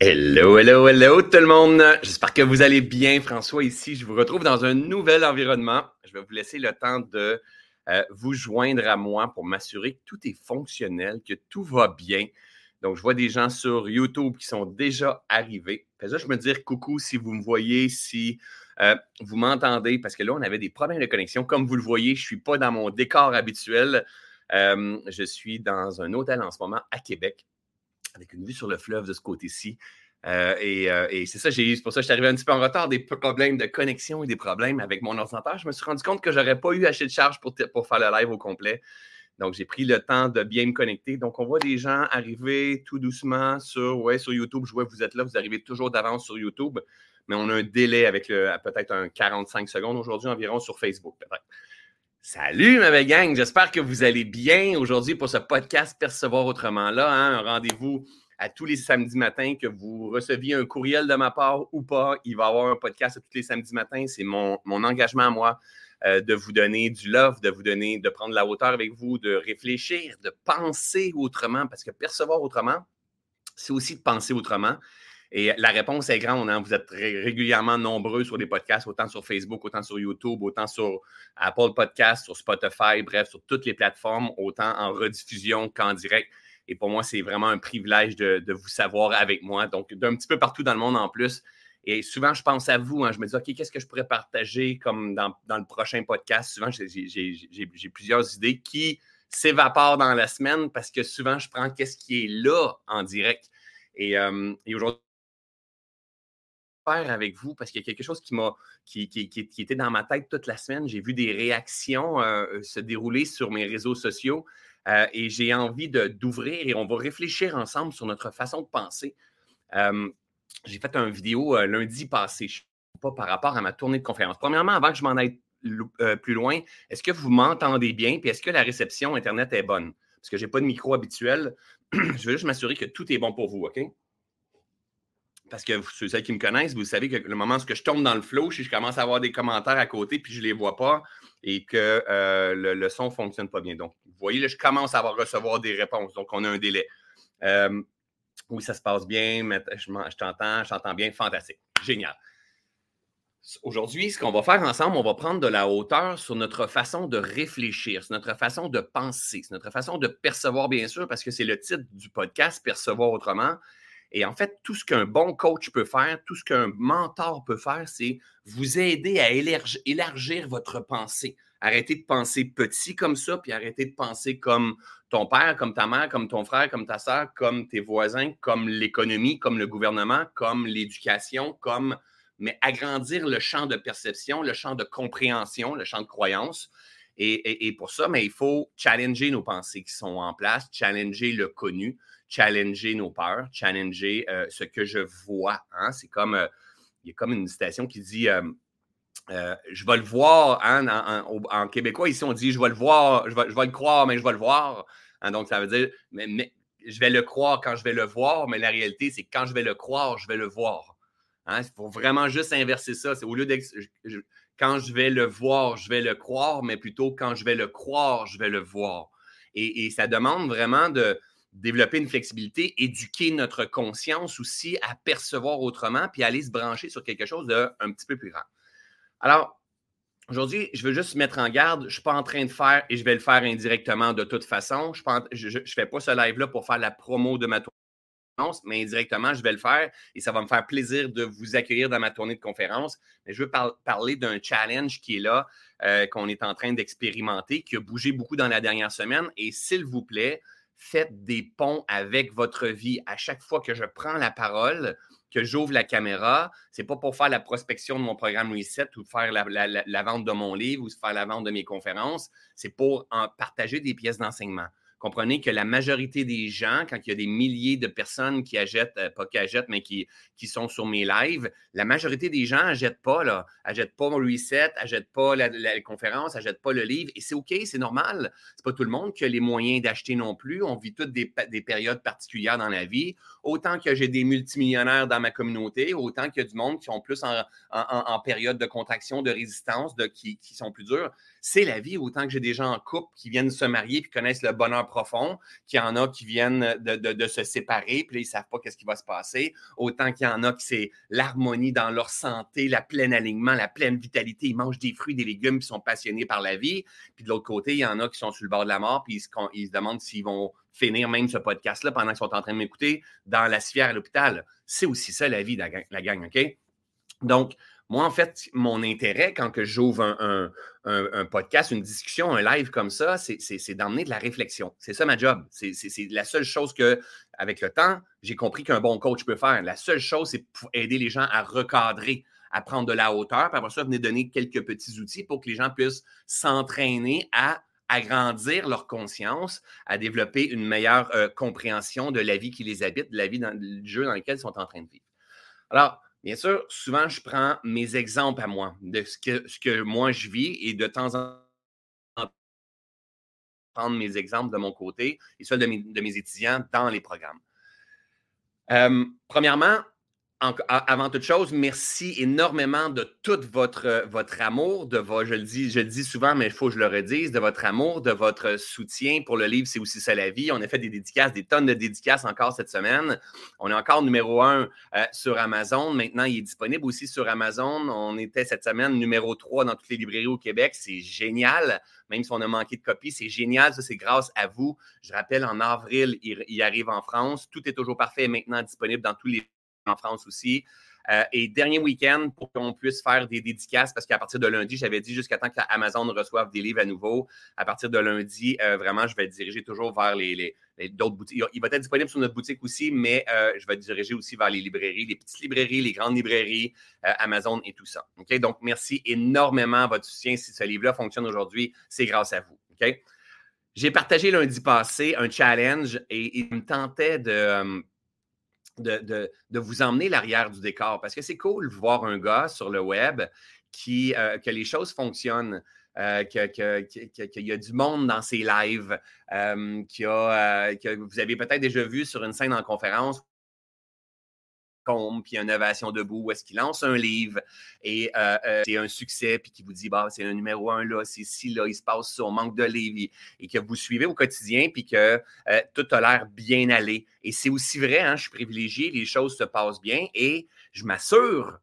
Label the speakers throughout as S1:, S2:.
S1: Hello, hello, hello tout le monde. J'espère que vous allez bien. François ici. Je vous retrouve dans un nouvel environnement. Je vais vous laisser le temps de euh, vous joindre à moi pour m'assurer que tout est fonctionnel, que tout va bien. Donc, je vois des gens sur YouTube qui sont déjà arrivés. Puis je me dire coucou si vous me voyez, si euh, vous m'entendez, parce que là, on avait des problèmes de connexion. Comme vous le voyez, je ne suis pas dans mon décor habituel. Euh, je suis dans un hôtel en ce moment à Québec avec une vue sur le fleuve de ce côté-ci. Euh, euh, et, c'est ça, c'est pour ça que je suis arrivé un petit peu en retard, des problèmes de connexion et des problèmes avec mon ordinateur. Je me suis rendu compte que je n'aurais pas eu assez de charge pour, pour faire le live au complet. Donc, j'ai pris le temps de bien me connecter. Donc, on voit des gens arriver tout doucement sur, ouais, sur YouTube. Je vois que vous êtes là, vous arrivez toujours d'avance sur YouTube, mais on a un délai avec peut-être un 45 secondes aujourd'hui environ sur Facebook, Salut, ma belle gang. J'espère que vous allez bien aujourd'hui pour ce podcast Percevoir autrement là. Hein, un rendez-vous à tous les samedis matins, que vous receviez un courriel de ma part ou pas. Il va y avoir un podcast tous les samedis matins. C'est mon, engagement à moi euh, de vous donner du love, de vous donner, de prendre la hauteur avec vous, de réfléchir, de penser autrement, parce que percevoir autrement, c'est aussi de penser autrement. Et la réponse est grande. Hein. Vous êtes régulièrement nombreux sur les podcasts, autant sur Facebook, autant sur YouTube, autant sur Apple Podcasts, sur Spotify, bref, sur toutes les plateformes, autant en rediffusion qu'en direct. Et pour moi, c'est vraiment un privilège de, vous savoir avec moi. Donc, d'un petit peu partout dans le monde en plus. Et souvent, je pense à vous. Hein. je me dis, OK, qu'est-ce que je pourrais partager comme dans, le prochain podcast? Souvent, j'ai plusieurs idées qui s'évaporent dans la semaine parce que souvent, je prends qu'est-ce qui est là en direct. Et, euh, et aujourd'hui, avec vous? Parce qu'il y a quelque chose qui m'a qui, était dans ma tête toute la semaine. J'ai vu des réactions euh, se dérouler sur mes réseaux sociaux euh, et j'ai envie d'ouvrir et on va réfléchir ensemble sur notre façon de penser. j'ai fait une vidéo euh, lundi passé, pas par rapport à ma tournée de conférence. Premièrement, avant que je m'en aille plus loin, est-ce que vous m'entendez bien? Puis est-ce que la réception Internet est bonne? Parce que je n'ai pas de micro habituel. je veux juste m'assurer que tout est bon pour vous, OK? Parce que ceux qui me connaissent, vous savez que le moment où je tombe dans le flow, je commence à avoir des commentaires à côté, puis je ne les vois pas et que euh, le, son ne fonctionne pas bien. Donc, vous voyez, là, je commence à recevoir des réponses. Donc, on a un délai. Euh, oui, ça se passe bien, je, je t'entends, je t'entends bien, fantastique. Génial. Aujourd'hui, ce qu'on va faire ensemble, on va prendre de la hauteur sur notre façon de réfléchir, sur notre façon de penser, sur notre façon de percevoir, bien sûr, parce que c'est le titre du podcast, Percevoir autrement. Et en fait, tout ce qu'un bon coach peut faire, tout ce qu'un mentor peut faire, c'est vous aider à élargir, votre pensée. Arrêtez de penser petit comme ça, puis arrêtez de penser comme ton père, comme ta mère, comme ton frère, comme ta soeur, comme tes voisins, comme l'économie, comme le gouvernement, comme l'éducation, comme mais agrandir le champ de perception, le champ de compréhension, le champ de croyance. Et, pour ça, il faut challenger nos pensées qui sont en place, challenger le connu, challenger nos peurs, challenger euh, ce que je vois. Hein. C'est comme, euh, il y a comme une citation qui dit euh, Je vais le voir. Hein, en, québécois, ici, on dit Je vais le voir, je vais, je vais le croire, mais je vais le voir. Hein. donc, ça veut dire mais, Je vais le croire quand je vais le voir, mais la réalité, c'est que quand je vais le croire, je vais le voir. Il faut vraiment juste inverser ça. C'est au lieu d'être quand je vais le voir, je vais le croire, mais plutôt quand je vais le croire, je vais le voir. et ça demande vraiment de, développer une flexibilité, éduquer notre conscience aussi à percevoir autrement, puis aller se brancher sur quelque chose d'un petit peu plus grand. Alors, aujourd'hui, je veux juste mettre en garde, je ne suis pas en train de faire, et je vais le faire indirectement de toute façon, je ne fais pas ce live-là pour faire la promo de ma tournée, mais indirectement, je vais le faire et ça va me faire plaisir de vous accueillir dans ma tournée de conférence. Mais je veux parler d'un challenge qui est là, euh, qu'on est en train d'expérimenter, qui a bougé beaucoup dans la dernière semaine. Et s'il vous plaît, faites des ponts avec votre vie. À chaque fois que je prends la parole, que j'ouvre la caméra, c'est pas pour faire la prospection de mon programme Reset ou faire la, vente de mon livre ou faire la vente de mes conférences, c'est pour en partager des pièces d'enseignement comprenez que la majorité des gens, quand il y a des milliers de personnes qui achètent, euh, pas qui achètent, mais qui, sont sur mes lives, la majorité des gens n'achètent pas, là, achètent pas mon reset, n'achètent pas la, conférence, n'achètent pas le livre. Et c'est OK, c'est normal. C'est pas tout le monde qui a les moyens d'acheter non plus. On vit toutes des, périodes particulières dans la vie. Autant que j'ai des multimillionnaires dans ma communauté, autant qu'il y a du monde qui sont plus en, période de contraction, de résistance, qui, sont plus durs. C'est la vie, autant que j'ai des gens en couple qui viennent se marier et connaissent le bonheur profond, qu'il y en a qui viennent de, se séparer, puis ils ne savent pas qu'est-ce qui va se passer. Autant qu'il y en a qui c'est l'harmonie dans leur santé, la pleine alignement, la pleine vitalité. Ils mangent des fruits, des légumes, puis sont passionnés par la vie. Puis de l'autre côté, il y en a qui sont sur le bord de la mort, puis ils se, ils se demandent s'ils vont finir même ce podcast-là pendant qu'ils sont en train de m'écouter dans la sphère à l'hôpital. C'est aussi ça la vie, la, la gang, OK? Donc, moi, en fait, mon intérêt quand que j'ouvre un, podcast, une discussion, un live comme ça, c'est d'emmener de la réflexion. C'est ça ma job. C'est la seule chose que, avec le temps, j'ai compris qu'un bon coach peut faire. La seule chose, c'est aider les gens à recadrer, à prendre de la hauteur, puis après ça, venir donner quelques petits outils pour que les gens puissent s'entraîner à agrandir leur conscience, à développer une meilleure euh, compréhension de la vie qui les habite, de la vie dans le jeu dans lequel ils sont en train de vivre. Alors, Bien sûr, souvent, je prends mes exemples à moi, de ce que, moi je vis et de temps en temps, prendre mes exemples de mon côté et ceux de mes, de mes étudiants dans les programmes. Euh, premièrement, avant toute chose, merci énormément de tout votre, votre amour, de je, le dis, je le dis souvent, mais il faut que je le redise, de votre amour, de votre soutien pour le livre C'est aussi ça la vie. On a fait des dédicaces, des tonnes de dédicaces encore cette semaine. On est encore numéro un euh, sur Amazon. Maintenant, il est disponible aussi sur Amazon. On était cette semaine numéro 3 dans toutes les librairies au Québec. C'est génial. Même si on a manqué de copies, c'est génial. Ça, c'est grâce à vous. Je rappelle, en avril, il, il arrive en France. Tout est toujours parfait maintenant disponible dans tous les en France aussi. Euh, et dernier week-end, pour qu'on puisse faire des dédicaces, parce qu'à partir de lundi, j'avais dit jusqu'à temps qu'Amazon reçoive des livres à nouveau. À partir de lundi, euh, vraiment, je vais diriger toujours vers les, d'autres boutiques. Il va être disponible sur notre boutique aussi, mais euh, je vais diriger aussi vers les librairies, les petites librairies, les grandes librairies, Amazon et tout ça. Donc, merci énormément à votre soutien. Si ce livre-là fonctionne aujourd'hui, c'est grâce à vous. J'ai partagé lundi passé un challenge et il me tentait de de, vous emmener l'arrière du décor parce que c'est cool de voir un gars sur le web qui, euh, que les choses fonctionnent. Euh, qu'il y a du monde dans ses lives, euh, que vous avez peut-être déjà vu sur une scène en conférence puis Innovation Debout, où est-ce qu'il lance un livre et euh, euh, c'est un succès, puis qui vous dit, bah, c'est un numéro un là, c'est ici, là, il se passe sur manque de livres, et que vous suivez au quotidien, puis que euh, tout a l'air bien allé. Et c'est aussi vrai, hein, je suis privilégié, les choses se passent bien, et je m'assure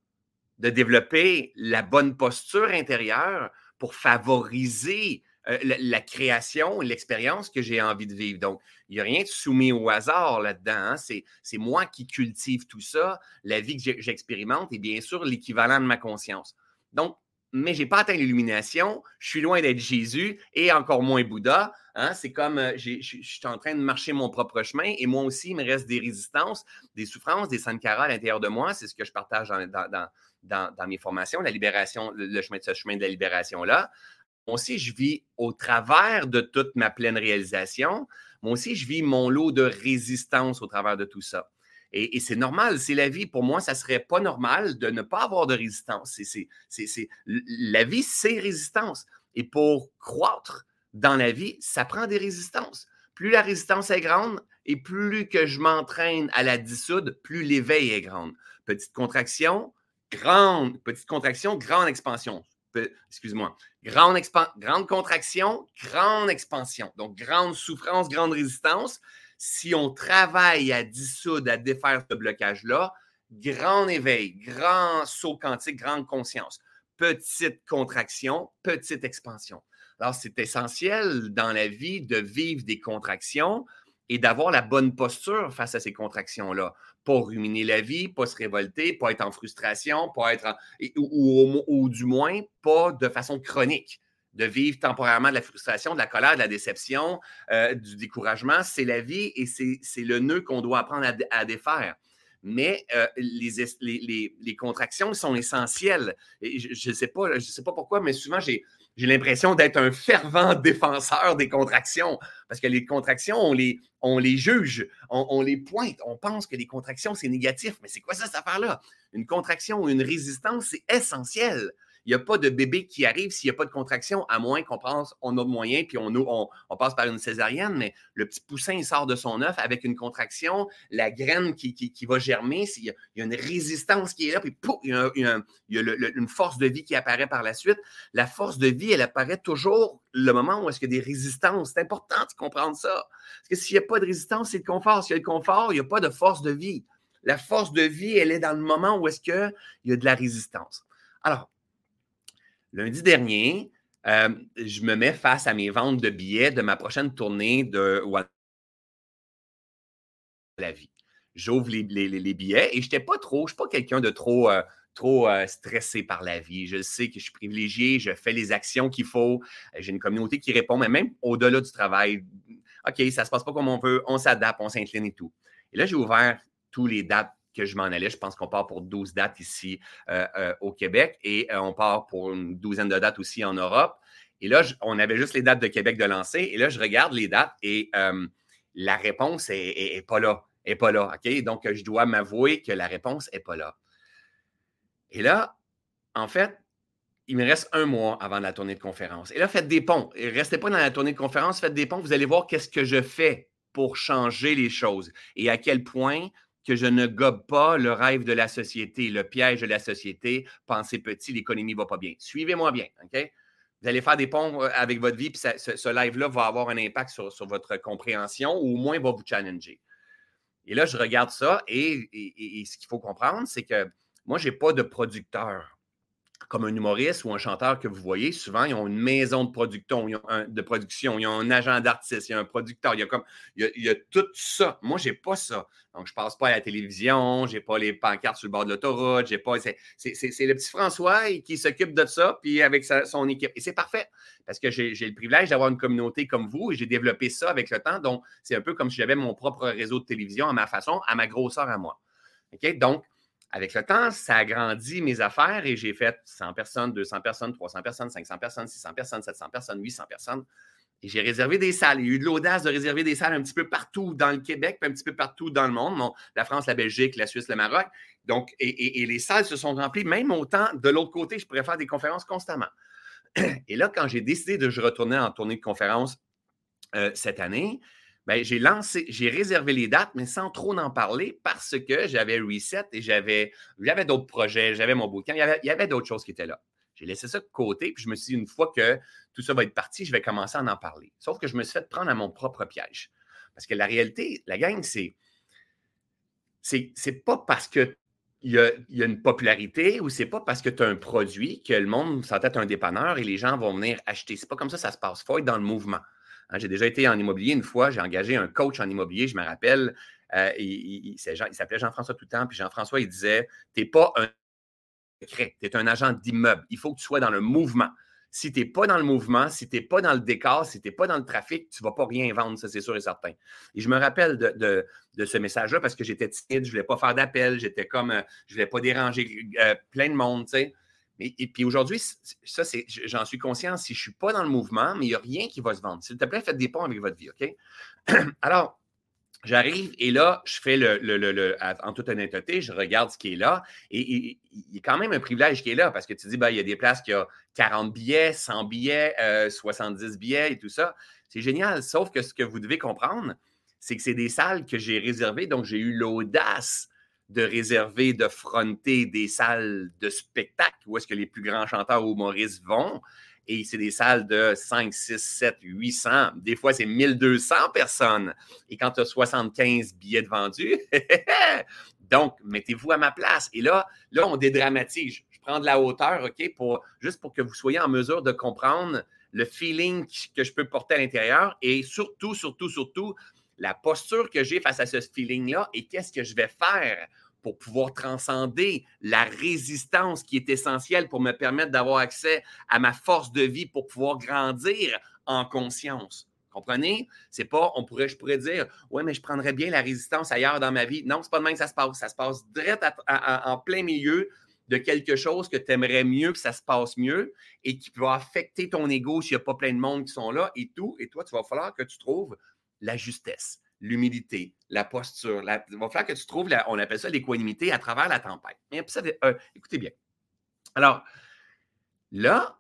S1: de développer la bonne posture intérieure pour favoriser euh, la, création, l'expérience que j'ai envie de vivre. Donc, il n'y a rien de soumis au hasard là-dedans. Hein. C'est, moi qui cultive tout ça. La vie que j'expérimente est bien sûr l'équivalent de ma conscience. Donc, mais je n'ai pas atteint l'illumination, je suis loin d'être Jésus et encore moins Bouddha. Hein. C'est comme euh, je suis en train de marcher mon propre chemin et moi aussi, il me reste des résistances, des souffrances, des sankaras à l'intérieur de moi. C'est ce que je partage dans, dans, mes formations, la libération, le chemin de ce chemin de la libération-là. Moi aussi, je vis au travers de toute ma pleine réalisation. Moi aussi, je vis mon lot de résistance au travers de tout ça. Et, c'est normal, c'est la vie. Pour moi, ça ne serait pas normal de ne pas avoir de résistance. C'est, la vie, c'est résistance. Et pour croître dans la vie, ça prend des résistances. Plus la résistance est grande et plus que je m'entraîne à la dissoudre, plus l'éveil est grande. Petite contraction, grande, petite contraction, grande expansion excuse-moi, grande, grande contraction, grande expansion. Donc, grande souffrance, grande résistance. Si on travaille à dissoudre, à défaire ce blocage-là, grand éveil, grand saut quantique, grande conscience. Petite contraction, petite expansion. Alors, c'est essentiel dans la vie de vivre des contractions et d'avoir la bonne posture face à ces contractions-là pas ruminer la vie, pas se révolter, pas être en frustration, pas être ou, du moins pas de façon chronique. De vivre temporairement de la frustration, de la colère, de la déception, euh, du découragement, c'est la vie et c'est le nœud qu'on doit apprendre à, défaire. Mais euh, les, contractions sont essentielles. je ne sais pas pourquoi, mais souvent, j'ai j'ai l'impression d'être un fervent défenseur des contractions. Parce que les contractions, on les, on juge, on, les pointe, on pense que les contractions, c'est négatif. Mais c'est quoi ça, cette affaire-là? Une contraction ou une résistance, c'est essentiel. Il n'y a pas de bébé qui arrive s'il n'y a pas de contraction, à moins qu'on pense on a de moyens, puis on, passe par une césarienne, mais le petit poussin, sort de son œuf avec une contraction, la graine qui, va germer, il y, a, une résistance qui est là, puis pouf, il y a, une force de vie qui apparaît par la suite. La force de vie, elle apparaît toujours le moment où est-ce qu'il y a des résistances. C'est important de comprendre ça. Parce que s'il n'y a pas de résistance, c'est le confort. S'il y a le confort, il n'y a pas de force de vie. La force de vie, elle est dans le moment où est-ce qu'il y a de la résistance. Alors, lundi dernier, euh, je me mets face à mes ventes de billets de ma prochaine tournée de la vie. J'ouvre les, billets et je n'étais pas trop, je ne suis pas quelqu'un de trop, euh, euh, stressé par la vie. Je sais que je suis privilégié, je fais les actions qu'il faut. J'ai une communauté qui répond, mais même au-delà du travail, OK, ça ne se passe pas comme on veut, on s'adapte, on s'incline et tout. Et là, j'ai ouvert tous les dates que je m'en allais. Je pense qu'on part pour 12 dates ici euh, euh, au Québec et euh, on part pour une douzaine de dates aussi en Europe. Et là, on avait juste les dates de Québec de lancer. Et là, je regarde les dates et la réponse n'est pas là. Est pas là. Donc, je dois m'avouer que la réponse n'est pas là. Et là, en fait, il me reste un mois avant la tournée de conférence. Et là, faites des ponts. Restez pas dans la tournée de conférence, faites des ponts. Vous allez voir qu'est-ce que je fais pour changer les choses et à quel point que je ne gobe pas le rêve de la société, le piège de la société. Pensez petit, l'économie ne va pas bien. Suivez-moi bien, OK? Vous allez faire des ponts euh, avec votre vie, puis ce, live-là va avoir un impact sur, votre compréhension ou au moins va vous challenger. Et là, je regarde ça et, et ce qu'il faut comprendre, c'est que moi, je n'ai pas de producteur comme un humoriste ou un chanteur que vous voyez, souvent, ils ont une maison de, production, ils ont un, de production, ils ont un agent d'artiste, il y a un producteur, il y a, comme, il y a, tout ça. Moi, je n'ai pas ça. Donc, je passe pas à la télévision, je n'ai pas les pancartes sur le bord de l'autoroute, j'ai pas. C'est le petit François qui s'occupe de ça, puis avec son équipe. Et c'est parfait, parce que j'ai le privilège d'avoir une communauté comme vous et j'ai développé ça avec le temps. Donc, c'est un peu comme si j'avais mon propre réseau de télévision à ma façon, à ma grosseur à moi. OK? Donc, avec le temps, ça a grandi mes affaires et j'ai fait 100 personnes, 200 personnes, 300 personnes, 500 personnes, 600 personnes, 700 personnes, 800 personnes. Et j'ai réservé des salles. Il y a eu de l'audace de réserver des salles un petit peu partout dans le Québec, puis un petit peu partout dans le monde. la France, la Belgique, la Suisse, le Maroc. Donc, et, les salles se sont remplies, même autant de l'autre côté, je pourrais faire des conférences constamment. Et là, quand j'ai décidé de retourner en tournée de conférences euh, cette année, j'ai lancé, j'ai réservé les dates, mais sans trop en parler parce que j'avais reset et j'avais, j'avais d'autres projets, j'avais mon bouquin, il y avait, d'autres choses qui étaient là. J'ai laissé ça de côté, puis je me suis dit, une fois que tout ça va être parti, je vais commencer à en parler. Sauf que je me suis fait prendre à mon propre piège. Parce que la réalité, la gang, c'est. C'est, pas parce que il y, a, une popularité ou c'est pas parce que tu as un produit que le monde s'entête un dépanneur et les gens vont venir acheter. C'est pas comme ça ça se passe. Il faut être dans le mouvement. Hein, j'ai déjà été en immobilier une fois, j'ai engagé un coach en immobilier, je me rappelle. Euh, il, s'appelait Jean-François Toutant, puis Jean-François, il disait Tu n'es pas un secret, tu es un agent d'immeuble. Il faut que tu sois dans le mouvement. Si tu n'es pas dans le mouvement, si tu n'es pas dans le décor, si tu n'es pas dans le trafic, tu ne vas pas rien vendre, ça c'est sûr et certain. Et je me rappelle de, ce message-là parce que j'étais timide, je ne voulais pas faire d'appel, j'étais comme, euh, je ne voulais pas déranger euh, plein de monde, tu sais. Et, puis aujourd'hui, ça, j'en suis conscient, si je ne suis pas dans le mouvement, mais il n'y a rien qui va se vendre. S'il te plaît, faites des ponts avec votre vie, OK? Alors, J'arrive et là, je fais le, le, en toute honnêteté, je regarde ce qui est là et, il y a quand même un privilège qui est là parce que tu dis, ben, il y a des places qui ont 40 billets, 100 billets, 70 euh, billets et tout ça. C'est génial. Sauf que ce que vous devez comprendre, c'est que c'est des salles que j'ai réservées, donc j'ai eu l'audace de réserver, de fronter des salles de spectacle où est-ce que les plus grands chanteurs ou humoristes vont. Et c'est des salles de 5, 6, 7, 800. Des fois, c'est 1200 personnes. Et quand tu as 75 billets de vendus, donc, mettez-vous à ma place. Et là, là, on dédramatise. Je prends de la hauteur, OK, pour, juste pour que vous soyez en mesure de comprendre le feeling que je peux porter à l'intérieur et surtout, surtout, surtout, la posture que j'ai face à ce feeling-là et qu'est-ce que je vais faire pour pouvoir transcender la résistance qui est essentielle pour me permettre d'avoir accès à ma force de vie pour pouvoir grandir en conscience. Comprenez? C'est pas, on je pourrais dire, ouais, mais je prendrais bien la résistance ailleurs dans ma vie. Non, c'est pas de même que ça se passe. Ça se passe direct en plein milieu de quelque chose que tu aimerais mieux que ça se passe mieux et qui peut affecter ton ego s'il n'y a pas plein de monde qui sont là et tout. Et toi, tu vas falloir que tu trouves la justesse l'humilité, la posture. il va falloir que tu trouves, on appelle ça l'équanimité à travers la tempête. Mais euh, écoutez bien. Alors, Là,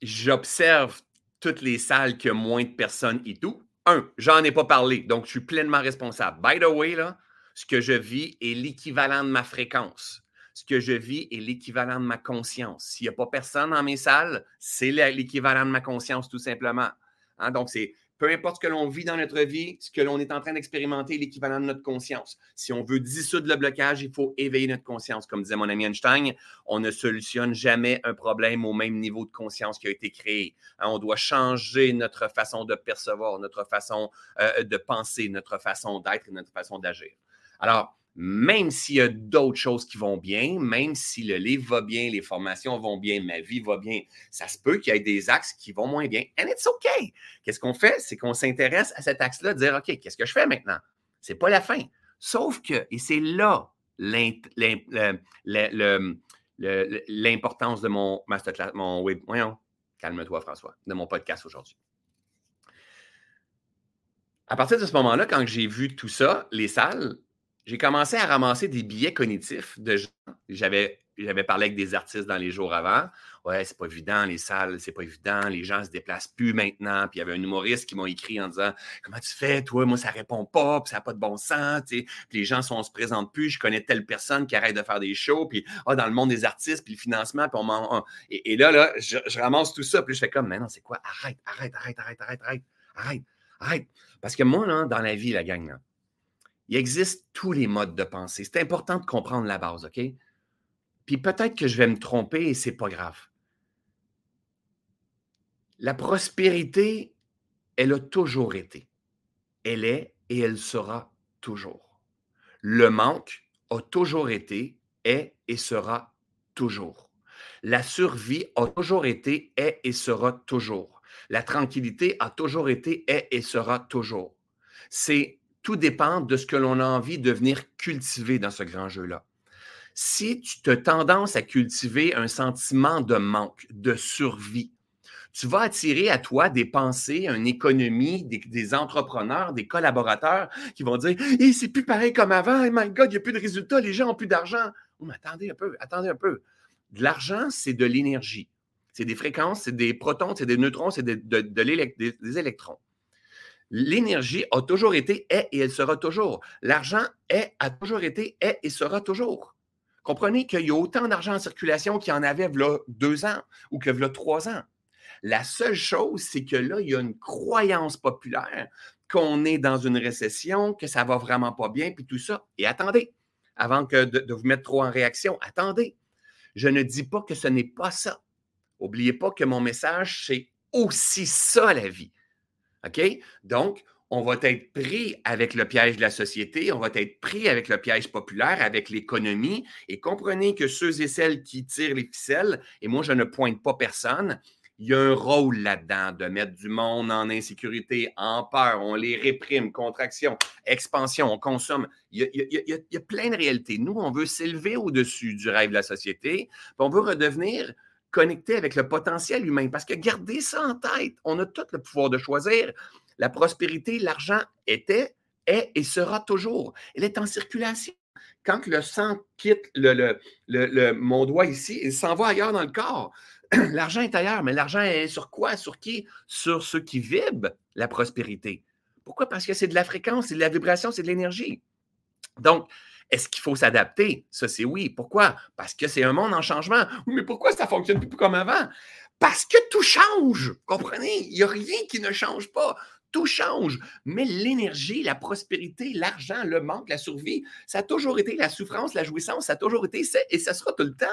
S1: j'observe toutes les salles qui ont moins de personnes et tout. Un, j'en ai pas parlé, donc je suis pleinement responsable. By the way, là, ce que je vis est l'équivalent de ma fréquence. Ce que je vis est l'équivalent de ma conscience. S'il n'y a pas personne dans mes salles, c'est l'équivalent de ma conscience, tout simplement. Hein, donc, c'est peu importe ce que l'on vit dans notre vie, ce que l'on est en train d'expérimenter, l'équivalent de notre conscience. Si on veut dissoudre le blocage, il faut éveiller notre conscience. Comme disait mon ami Einstein, on ne solutionne jamais un problème au même niveau de conscience qui a été créé. Hein, on doit changer notre façon de percevoir, notre façon euh, de penser, notre façon d'être et notre façon d'agir. Alors, même s'il y a d'autres choses qui vont bien, même si le livre va bien, les formations vont bien, ma vie va bien, ça se peut qu'il y ait des axes qui vont moins bien. And it's OK. Qu'est-ce qu'on fait? C'est qu'on s'intéresse à cet axe-là, dire OK, qu'est-ce que je fais maintenant? C'est pas la fin. Sauf que, et c'est là l'importance de mon masterclass, mon web. Voyons, calme-toi, François, de mon podcast aujourd'hui. À partir de ce moment-là, quand j'ai vu tout ça, les salles, j'ai commencé à ramasser des billets cognitifs de gens. J'avais, j'avais parlé avec des artistes dans les jours avant. Ouais, c'est pas évident, les salles, c'est pas évident, les gens se déplacent plus maintenant. Puis il y avait un humoriste qui m'a écrit en disant Comment tu fais, toi, moi, ça répond pas, puis ça n'a pas de bon sens. Puis les gens, sont, on se présente plus, je connais telle personne qui arrête de faire des shows, puis ah, dans le monde des artistes, puis le financement, puis on, et, et, là, là, je, ramasse tout ça, puis je fais comme Mais non, c'est quoi? Arrête, arrête, arrête, arrête, arrête, arrête, arrête, arrête. Parce que moi, là, dans la vie, la gang, là, il existe tous les modes de pensée. C'est important de comprendre la base, OK? Puis peut-être que je vais me tromper et c'est pas grave. La prospérité, elle a toujours été. Elle est et elle sera toujours. Le manque a toujours été, est et sera toujours. La survie a toujours été, est et sera toujours. La tranquillité a toujours été, est et sera toujours. C'est tout dépend de ce que l'on a envie de venir cultiver dans ce grand jeu-là. Si tu as tendance à cultiver un sentiment de manque, de survie, tu vas attirer à toi des pensées, une économie, des, entrepreneurs, des collaborateurs qui vont dire hey, c'est plus pareil comme avant, hey, my God, il n'y a plus de résultats, les gens n'ont plus d'argent. Oh, mais attendez un peu, attendez un peu. De l'argent, c'est de l'énergie. C'est des fréquences, c'est des protons, c'est des neutrons, c'est des électrons. L'énergie a toujours été, est et elle sera toujours. L'argent est, a toujours été, est et sera toujours. Comprenez qu'il y a autant d'argent en circulation qu'il y en avait là deux ans ou que là trois ans. La seule chose, c'est que là, il y a une croyance populaire qu'on est dans une récession, que ça va vraiment pas bien, puis tout ça. Et attendez, avant que de, de vous mettre trop en réaction, attendez. Je ne dis pas que ce n'est pas ça. N'oubliez pas que mon message, c'est aussi ça la vie. OK? Donc, on va être pris avec le piège de la société, on va être pris avec le piège populaire, avec l'économie. Et comprenez que ceux et celles qui tirent les ficelles, et moi, je ne pointe pas personne, il y a un rôle là-dedans de mettre du monde en insécurité, en peur, on les réprime, contraction, expansion, on consomme. Il y a, plein de réalités. Nous, on veut s'élever au-dessus du rêve de la société, puis on veut redevenir connecté avec le potentiel humain. Parce que gardez ça en tête, on a tout le pouvoir de choisir. La prospérité, l'argent était, est et sera toujours. Elle est en circulation. Quand le sang quitte le, le, mon doigt ici, il s'en va ailleurs dans le corps. L'argent est ailleurs, mais l'argent est sur quoi? Sur qui? Sur ceux qui vibrent la prospérité. Pourquoi? Parce que c'est de la fréquence, c'est de la vibration, c'est de l'énergie. Donc, est-ce qu'il faut s'adapter? Ça, c'est oui. Pourquoi? Parce que c'est un monde en changement. Mais pourquoi ça fonctionne plus comme avant? Parce que tout change. Comprenez? Il n'y a rien qui ne change pas. Tout change. Mais l'énergie, la prospérité, l'argent, le manque, la survie, ça a toujours été la souffrance, la jouissance, ça a toujours été et ça sera tout le temps.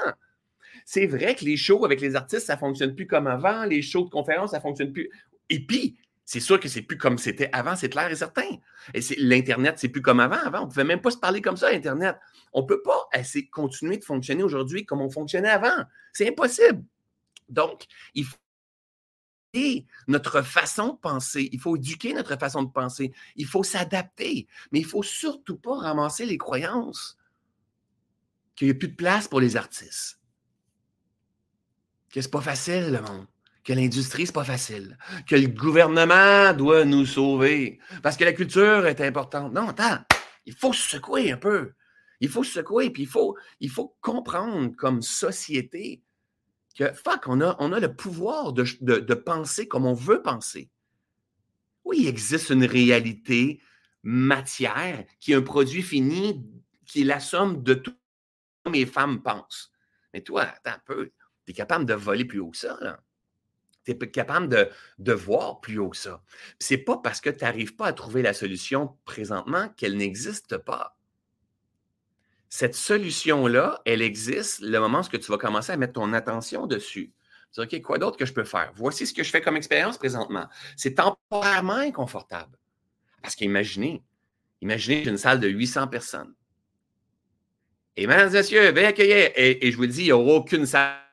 S1: C'est vrai que les shows avec les artistes, ça ne fonctionne plus comme avant. Les shows de conférences, ça ne fonctionne plus. Et puis, c'est sûr que c'est plus comme c'était avant, c'est clair et certain. Et l'Internet, c'est plus comme avant. Avant, on ne pouvait même pas se parler comme ça, Internet. On ne peut pas de continuer de fonctionner aujourd'hui comme on fonctionnait avant. C'est impossible. Donc, il faut éduquer notre façon de penser. Il faut éduquer notre façon de penser. Il faut s'adapter. Mais il ne faut surtout pas ramasser les croyances qu'il n'y a plus de place pour les artistes. Que c'est pas facile, le monde que l'industrie, c'est pas facile, que le gouvernement doit nous sauver, parce que la culture est importante. Non, attends, il faut se secouer un peu. Il faut se secouer, puis il faut, il faut comprendre comme société que fuck, on a, on a le pouvoir de, de penser comme on veut penser. Oui, il existe une réalité matière qui est un produit fini qui est la somme de tout ce que mes femmes pensent. Mais toi, attends un peu, tu es capable de voler plus haut que ça. Tu es capable de, de, voir plus haut que ça. Ce n'est pas parce que tu n'arrives pas à trouver la solution présentement qu'elle n'existe pas. Cette solution-là, elle existe le moment où tu vas commencer à mettre ton attention dessus. Tu dis, OK, quoi d'autre que je peux faire? Voici ce que je fais comme expérience présentement. C'est temporairement inconfortable. Parce qu'imaginez, imaginez une salle de 800 personnes. Et mesdames et messieurs, veuillez accueillir. Et, et je vous le dis, il n'y aura aucune salle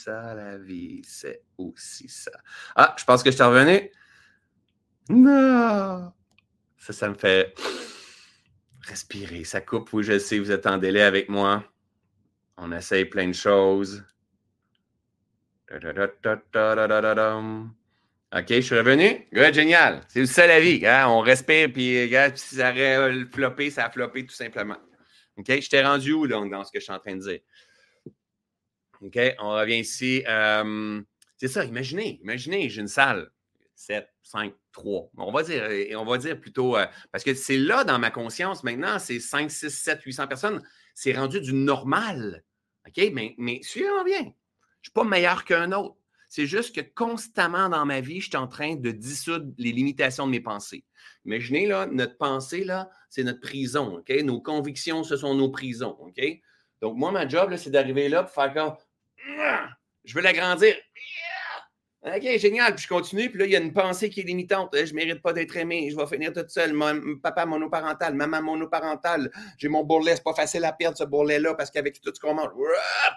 S1: ça, la vie, c'est aussi ça. Ah, je pense que je suis revenu. Non! Ça, ça me fait respirer. Ça coupe, oui, je sais, vous êtes en délai avec moi. On essaye plein de choses. OK, je suis revenu. Good, génial. C'est ça la vie. Hein? On respire, puis si ça aurait floppé, ça a floppé tout simplement. OK, je t'ai rendu où donc dans ce que je suis en train de dire? OK, on revient ici. Euh, c'est ça, imaginez, imaginez, j'ai une salle. 7, 5, 3. On va dire, on va dire plutôt, euh, parce que c'est là dans ma conscience maintenant, c'est 5, 6, 7, 800 personnes. C'est rendu du normal. OK? Mais, mais suivez-moi bien. Je ne suis pas meilleur qu'un autre. C'est juste que constamment dans ma vie, je suis en train de dissoudre les limitations de mes pensées. Imaginez, là, notre pensée, là, c'est notre prison. OK? Nos convictions, ce sont nos prisons. OK? Donc, moi, ma job, c'est d'arriver là pour faire comme je veux l'agrandir. OK, génial. Puis je continue. Puis là, il y a une pensée qui est limitante. Je ne mérite pas d'être aimé. Je vais finir toute seule. papa monoparental, maman monoparentale. J'ai mon bourrelet. C'est pas facile à perdre ce bourrelet-là parce qu'avec tout ce qu'on mange,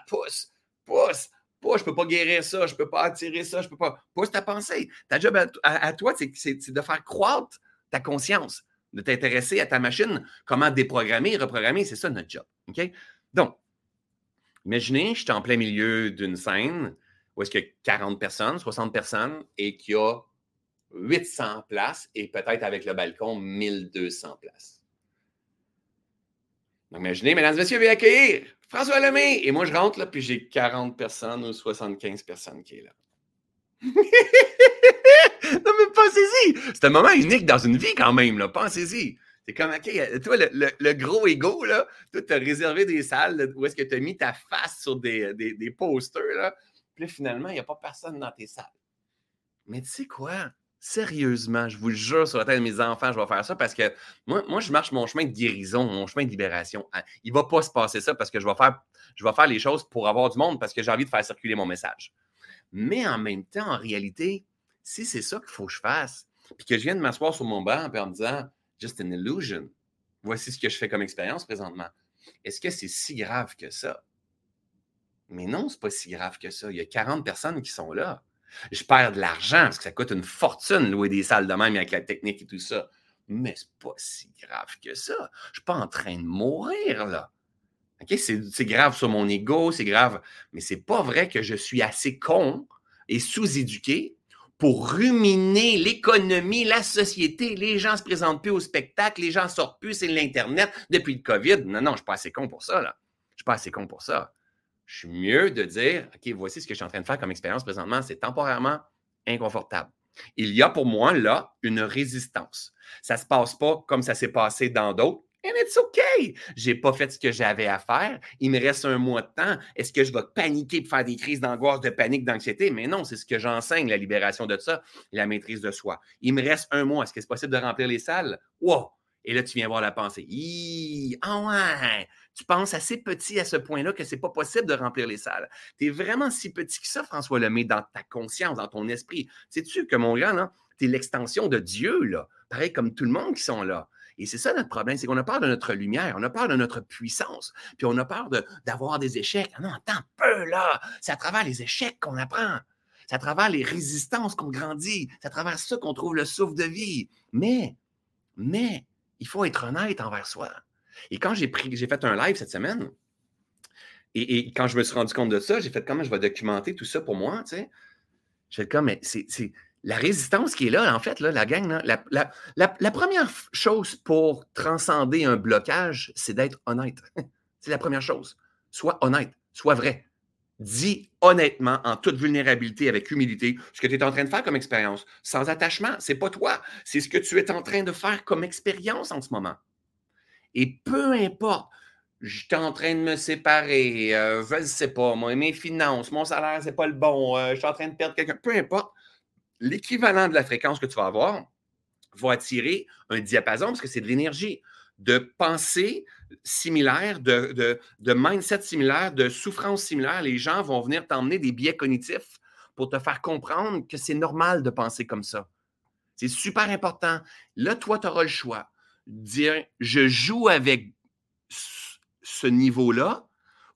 S1: pousse, pousse, pousse. Je ne peux pas guérir ça. Je ne peux pas attirer ça. Je peux pas. Pousse ta pensée. Ta job à, toi, c'est de faire croître ta conscience, de t'intéresser à ta machine, comment déprogrammer, reprogrammer. C'est ça notre job. OK? Donc, Imaginez, je suis en plein milieu d'une scène où est-ce qu'il y a 40 personnes, 60 personnes et qu'il y a 800 places et peut-être avec le balcon 1200 places. Donc, imaginez, mesdames et messieurs, veuillez accueillir François Lemay. Et moi, je rentre là, puis j'ai 40 personnes ou 75 personnes qui est là. non, mais pensez-y! C'est un moment unique dans une vie quand même, là. Pensez-y. C'est comme, OK, euh, toi, le, gros ego, là, toi, tu as réservé des salles où est-ce que tu as mis ta face sur des, des, posters, là. Puis finalement, il n'y a pas personne dans tes salles. Mais tu sais quoi? Sérieusement, je vous le jure sur la tête de mes enfants, je vais faire ça parce que moi, moi, je marche mon chemin de guérison, mon chemin de libération. Ah, il ne va pas se passer ça parce que je vais, faire, je vais faire les choses pour avoir du monde parce que j'ai envie de faire circuler mon message. Mais en même temps, en réalité, si c'est ça qu'il faut que je fasse, puis que je viens de m'asseoir sur mon banc en me disant just an illusion. Voici ce que je fais comme expérience présentement. Est-ce que c'est si grave que ça? Mais non, c'est pas si grave que ça. Il y a 40 personnes qui sont là. Je perds de l'argent parce que ça coûte une fortune louer des salles de même avec la technique et tout ça. Mais c'est pas si grave que ça. Je suis pas en train de mourir là. OK? C'est grave sur mon ego, c'est grave. Mais c'est pas vrai que je suis assez con et sous-éduqué pour ruminer l'économie, la société. Les gens se présentent plus au spectacle, les gens sortent plus, c'est l'Internet depuis le COVID. Non, non, je ne suis pas assez con pour ça. Là. Je ne suis pas assez con pour ça. Je suis mieux de dire, OK, voici ce que je suis en train de faire comme expérience présentement. C'est temporairement inconfortable. Il y a pour moi là une résistance. Ça ne se passe pas comme ça s'est passé dans d'autres And it's okay. J'ai pas fait ce que j'avais à faire. Il me reste un mois de temps. Est-ce que je vais paniquer pour faire des crises d'angoisse, de panique, d'anxiété? Mais non, c'est ce que j'enseigne, la libération de ça, la maîtrise de soi. Il me reste un mois. Est-ce que c'est possible de remplir les salles? Wow! Et là, tu viens voir la pensée. Ah ouais, tu penses assez petit à ce point-là que c'est pas possible de remplir les salles. Tu es vraiment si petit que ça, François Lemay, dans ta conscience, dans ton esprit. Sais-tu que mon gars, tu es l'extension de Dieu, là, pareil comme tout le monde qui sont là. Et c'est ça notre problème, c'est qu'on a peur de notre lumière, on a peur de notre puissance, puis on a peur d'avoir des échecs. Ah non, attends peu, là. C'est à travers les échecs qu'on apprend. C'est à travers les résistances qu'on grandit. C'est à travers ça qu'on trouve le souffle de vie. Mais, mais, il faut être honnête envers soi. Et quand j'ai pris, j'ai fait un live cette semaine, et, quand je me suis rendu compte de ça, j'ai fait comment je vais documenter tout ça pour moi, tu sais. J'ai fait comme, mais c'est la résistance qui est là, en fait, la gang, la, première chose pour transcender un blocage, c'est d'être honnête. c'est la première chose. Sois honnête, sois vrai. Dis honnêtement, en toute vulnérabilité, avec humilité, ce que tu es en train de faire comme expérience, sans attachement. C'est pas toi, c'est ce que tu es en train de faire comme expérience en ce moment. Et peu importe, je suis en train de me séparer, euh, je ne sais pas, moi, mes finances, mon salaire, c'est pas le bon, euh, je suis en train de perdre quelqu'un, peu importe, l'équivalent de la fréquence que tu vas avoir va attirer un diapason parce que c'est de l'énergie, de pensée similaire, de, de, mindset similaire, de souffrance similaire. Les gens vont venir t'emmener des biais cognitifs pour te faire comprendre que c'est normal de penser comme ça. C'est super important. Là, toi, tu auras le choix. Dire, je joue avec ce niveau-là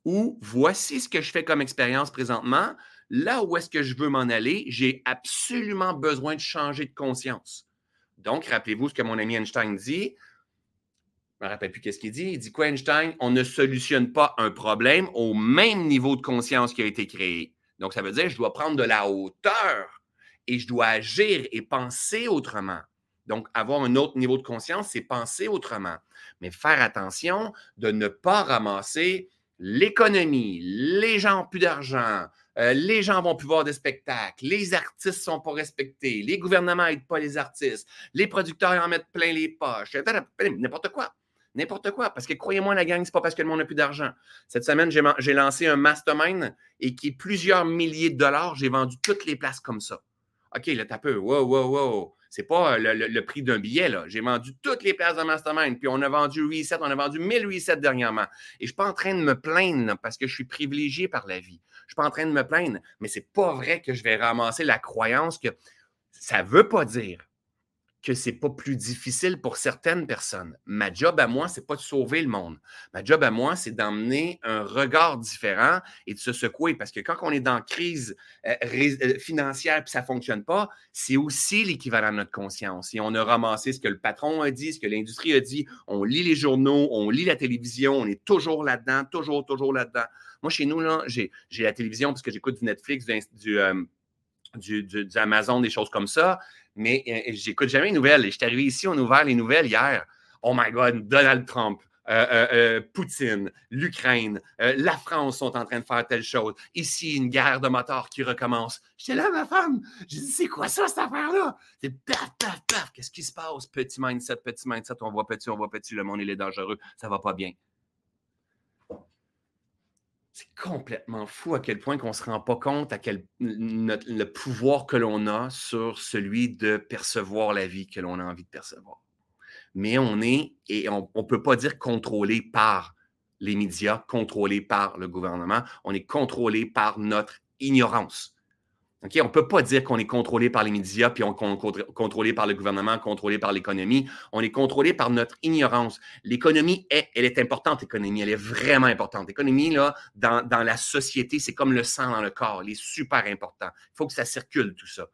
S1: ou voici ce que je fais comme expérience présentement là où est-ce que je veux m'en aller, j'ai absolument besoin de changer de conscience. Donc, rappelez-vous ce que mon ami Einstein dit. Je ne me rappelle plus qu'est-ce qu'il dit. Il dit quoi, Einstein? On ne solutionne pas un problème au même niveau de conscience qui a été créé. Donc, ça veut dire que je dois prendre de la hauteur et je dois agir et penser autrement. Donc, avoir un autre niveau de conscience, c'est penser autrement. Mais faire attention de ne pas ramasser l'économie, les gens plus d'argent, euh, les gens vont plus voir des spectacles, les artistes sont pas respectés, les gouvernements n'aident pas les artistes, les producteurs en mettent plein les poches, n'importe quoi. N'importe quoi. Parce que croyez-moi, la gang, ce n'est pas parce que le monde n'a plus d'argent. Cette semaine, j'ai lancé un mastermind et qui est plusieurs milliers de dollars. J'ai vendu toutes les places comme ça. OK, là, t'as peu. Wow, wow, wow. C'est pas euh, le, prix d'un billet, là. J'ai vendu toutes les places de Mastermind, puis on a vendu Reset, on a vendu 1000 Reset dernièrement. Et je ne suis pas en train de me plaindre parce que je suis privilégié par la vie. Je ne suis pas en train de me plaindre, mais c'est pas vrai que je vais ramasser la croyance que ça ne veut pas dire que c'est pas plus difficile pour certaines personnes. Ma job à moi, c'est pas de sauver le monde. Ma job à moi, c'est d'emmener un regard différent et de se secouer. Parce que quand on est dans crise euh, euh, financière et ça fonctionne pas, c'est aussi l'équivalent de notre conscience. Et on a ramassé ce que le patron a dit, ce que l'industrie a dit. On lit les journaux, on lit la télévision, on est toujours là-dedans, toujours, toujours là-dedans. Moi, chez nous, j'ai, la télévision parce que j'écoute du Netflix, du, euh, Amazon, des choses comme ça mais euh, j'écoute jamais les nouvelles. Et je suis arrivé ici, on a ouvert les nouvelles hier. Oh my God, Donald Trump, euh, euh, Poutine, l'Ukraine, la France sont en train de faire telle chose. Ici, une guerre de motards qui recommence. J'étais là, ma femme. J'ai dit, c'est quoi ça, cette affaire-là? C'est paf, paf, paf. Qu'est-ce qui se passe? Petit mindset, petit mindset. On voit petit, on voit petit. Le monde, il est dangereux. Ça va pas bien. C'est complètement fou à quel point qu'on ne se rend pas compte le pouvoir que l'on a sur celui de percevoir la vie que l'on a envie de percevoir. Mais on est, et on ne peut pas dire contrôlé par les médias, contrôlé par le gouvernement, on est contrôlé par notre ignorance. On ne peut pas dire qu'on est contrôlé par les médias, puis on est contrôlé par le gouvernement, contrôlé par l'économie. On est contrôlé par notre ignorance. L'économie est, elle est importante, l'économie, elle est vraiment importante. L'économie, là, dans, la société, c'est comme le sang dans le corps, elle est super important. Il faut que ça circule, tout ça.